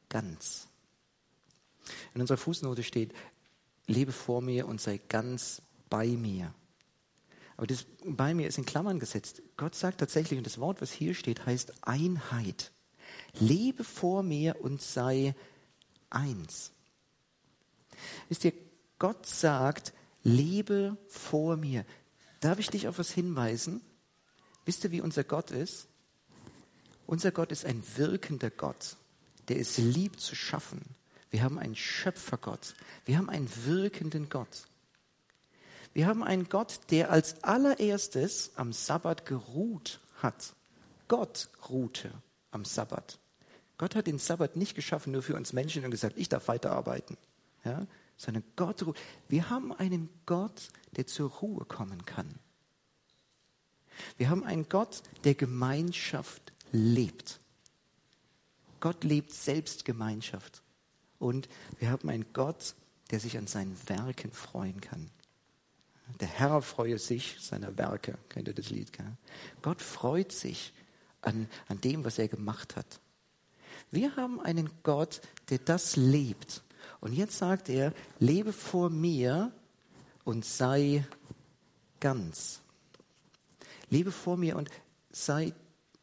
ganz. In unserer Fußnote steht, lebe vor mir und sei ganz bei mir. Aber das bei mir ist in Klammern gesetzt. Gott sagt tatsächlich, und das Wort, was hier steht, heißt Einheit. Lebe vor mir und sei eins. Wisst ihr, Gott sagt, lebe vor mir. Darf ich dich auf was hinweisen? Wisst ihr, wie unser Gott ist? Unser Gott ist ein wirkender Gott, der es liebt zu schaffen. Wir haben einen Schöpfergott. Wir haben einen wirkenden Gott. Wir haben einen Gott, der als allererstes am Sabbat geruht hat. Gott ruhte am Sabbat. Gott hat den Sabbat nicht geschaffen nur für uns Menschen und gesagt, ich darf weiterarbeiten, ja? sondern Gott ruht. Wir haben einen Gott, der zur Ruhe kommen kann. Wir haben einen Gott, der Gemeinschaft lebt. Gott lebt selbst Gemeinschaft. Und wir haben einen Gott, der sich an seinen Werken freuen kann. Der Herr freue sich seiner Werke. Kennt ihr das Lied? Gell? Gott freut sich an, an dem, was er gemacht hat. Wir haben einen Gott, der das lebt. Und jetzt sagt er, lebe vor mir und sei ganz. Lebe vor mir und sei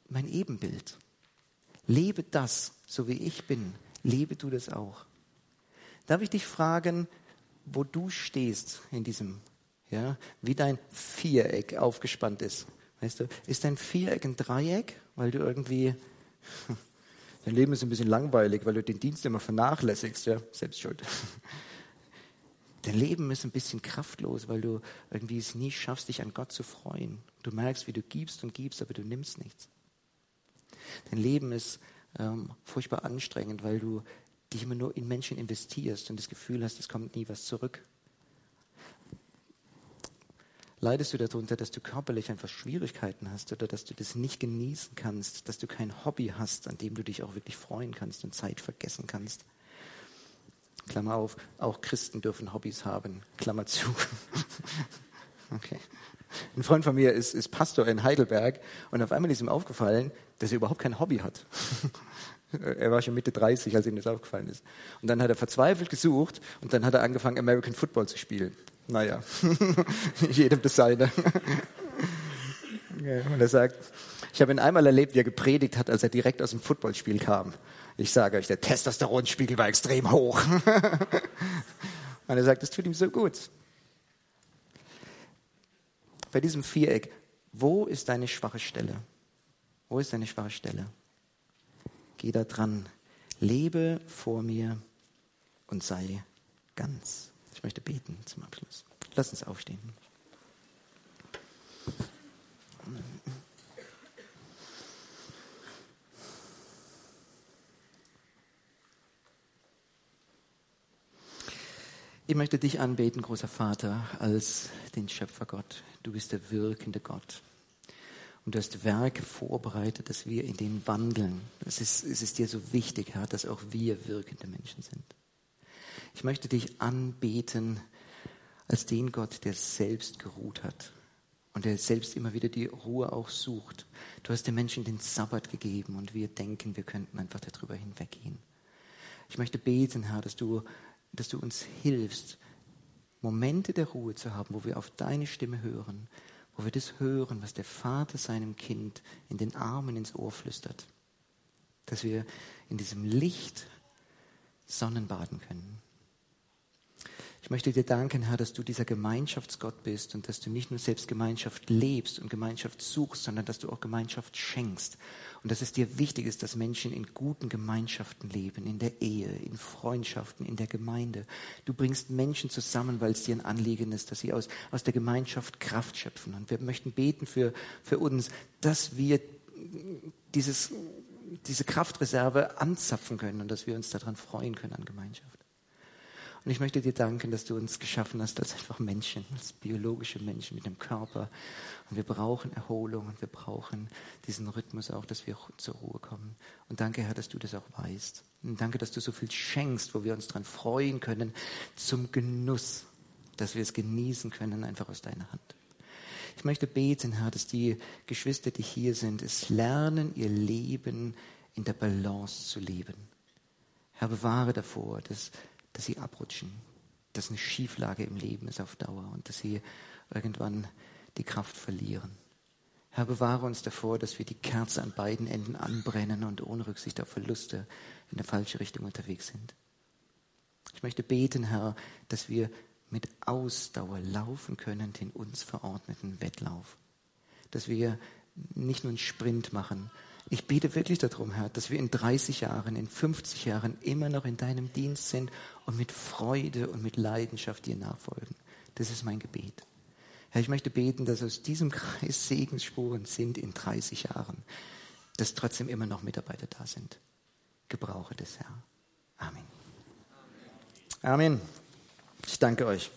mein Ebenbild. Lebe das, so wie ich bin. Lebe du das auch. Darf ich dich fragen, wo du stehst in diesem, ja, wie dein Viereck aufgespannt ist? Weißt du, ist dein Viereck ein Dreieck, weil du irgendwie, dein Leben ist ein bisschen langweilig, weil du den Dienst immer vernachlässigst, ja, selbst schuld. Dein Leben ist ein bisschen kraftlos, weil du irgendwie es nie schaffst, dich an Gott zu freuen. Du merkst, wie du gibst und gibst, aber du nimmst nichts. Dein Leben ist ähm, furchtbar anstrengend, weil du dich immer nur in Menschen investierst und das Gefühl hast, es kommt nie was zurück. Leidest du darunter, dass du körperlich einfach Schwierigkeiten hast oder dass du das nicht genießen kannst, dass du kein Hobby hast, an dem du dich auch wirklich freuen kannst und Zeit vergessen kannst? Klammer auf, auch Christen dürfen Hobbys haben. Klammer zu. okay. Ein Freund von mir ist, ist Pastor in Heidelberg und auf einmal ist ihm aufgefallen, dass er überhaupt kein Hobby hat. er war schon Mitte 30, als ihm das aufgefallen ist. Und dann hat er verzweifelt gesucht und dann hat er angefangen, American Football zu spielen. Naja, jedem das seine. und er sagt, ich habe ihn einmal erlebt, wie er gepredigt hat, als er direkt aus dem Footballspiel kam. Ich sage euch, der Testosteronspiegel war extrem hoch. und er sagt, es tut ihm so gut bei diesem Viereck, wo ist deine schwache Stelle? Wo ist deine schwache Stelle? Geh da dran. Lebe vor mir und sei ganz. Ich möchte beten zum Abschluss. Lass uns aufstehen. Ich möchte dich anbeten, großer Vater, als den Schöpfergott. Du bist der wirkende Gott. Und du hast Werke vorbereitet, dass wir in denen wandeln. Es ist, es ist dir so wichtig, Herr, dass auch wir wirkende Menschen sind. Ich möchte dich anbeten als den Gott, der selbst geruht hat und der selbst immer wieder die Ruhe auch sucht. Du hast den Menschen den Sabbat gegeben und wir denken, wir könnten einfach darüber hinweggehen. Ich möchte beten, Herr, dass du dass du uns hilfst, Momente der Ruhe zu haben, wo wir auf deine Stimme hören, wo wir das hören, was der Vater seinem Kind in den Armen ins Ohr flüstert. Dass wir in diesem Licht Sonnenbaden können. Ich möchte dir danken, Herr, dass du dieser Gemeinschaftsgott bist und dass du nicht nur selbst Gemeinschaft lebst und Gemeinschaft suchst, sondern dass du auch Gemeinschaft schenkst. Und dass es dir wichtig ist, dass Menschen in guten Gemeinschaften leben, in der Ehe, in Freundschaften, in der Gemeinde. Du bringst Menschen zusammen, weil es dir ein Anliegen ist, dass sie aus, aus der Gemeinschaft Kraft schöpfen. Und wir möchten beten für, für uns, dass wir dieses, diese Kraftreserve anzapfen können und dass wir uns daran freuen können an Gemeinschaft. Und ich möchte dir danken, dass du uns geschaffen hast als einfach Menschen, als biologische Menschen mit einem Körper. Und wir brauchen Erholung und wir brauchen diesen Rhythmus auch, dass wir zur Ruhe kommen. Und danke, Herr, dass du das auch weißt. Und danke, dass du so viel schenkst, wo wir uns dran freuen können, zum Genuss, dass wir es genießen können, einfach aus deiner Hand. Ich möchte beten, Herr, dass die Geschwister, die hier sind, es lernen, ihr Leben in der Balance zu leben. Herr, bewahre davor, dass dass sie abrutschen, dass eine Schieflage im Leben ist auf Dauer und dass sie irgendwann die Kraft verlieren. Herr, bewahre uns davor, dass wir die Kerze an beiden Enden anbrennen und ohne Rücksicht auf Verluste in der falsche Richtung unterwegs sind. Ich möchte beten, Herr, dass wir mit Ausdauer laufen können, den uns verordneten Wettlauf. Dass wir nicht nur einen Sprint machen, ich bete wirklich darum, Herr, dass wir in 30 Jahren, in 50 Jahren immer noch in deinem Dienst sind und mit Freude und mit Leidenschaft dir nachfolgen. Das ist mein Gebet. Herr, ich möchte beten, dass aus diesem Kreis Segensspuren sind in 30 Jahren, dass trotzdem immer noch Mitarbeiter da sind. Gebrauche das, Herr. Amen. Amen. Ich danke euch.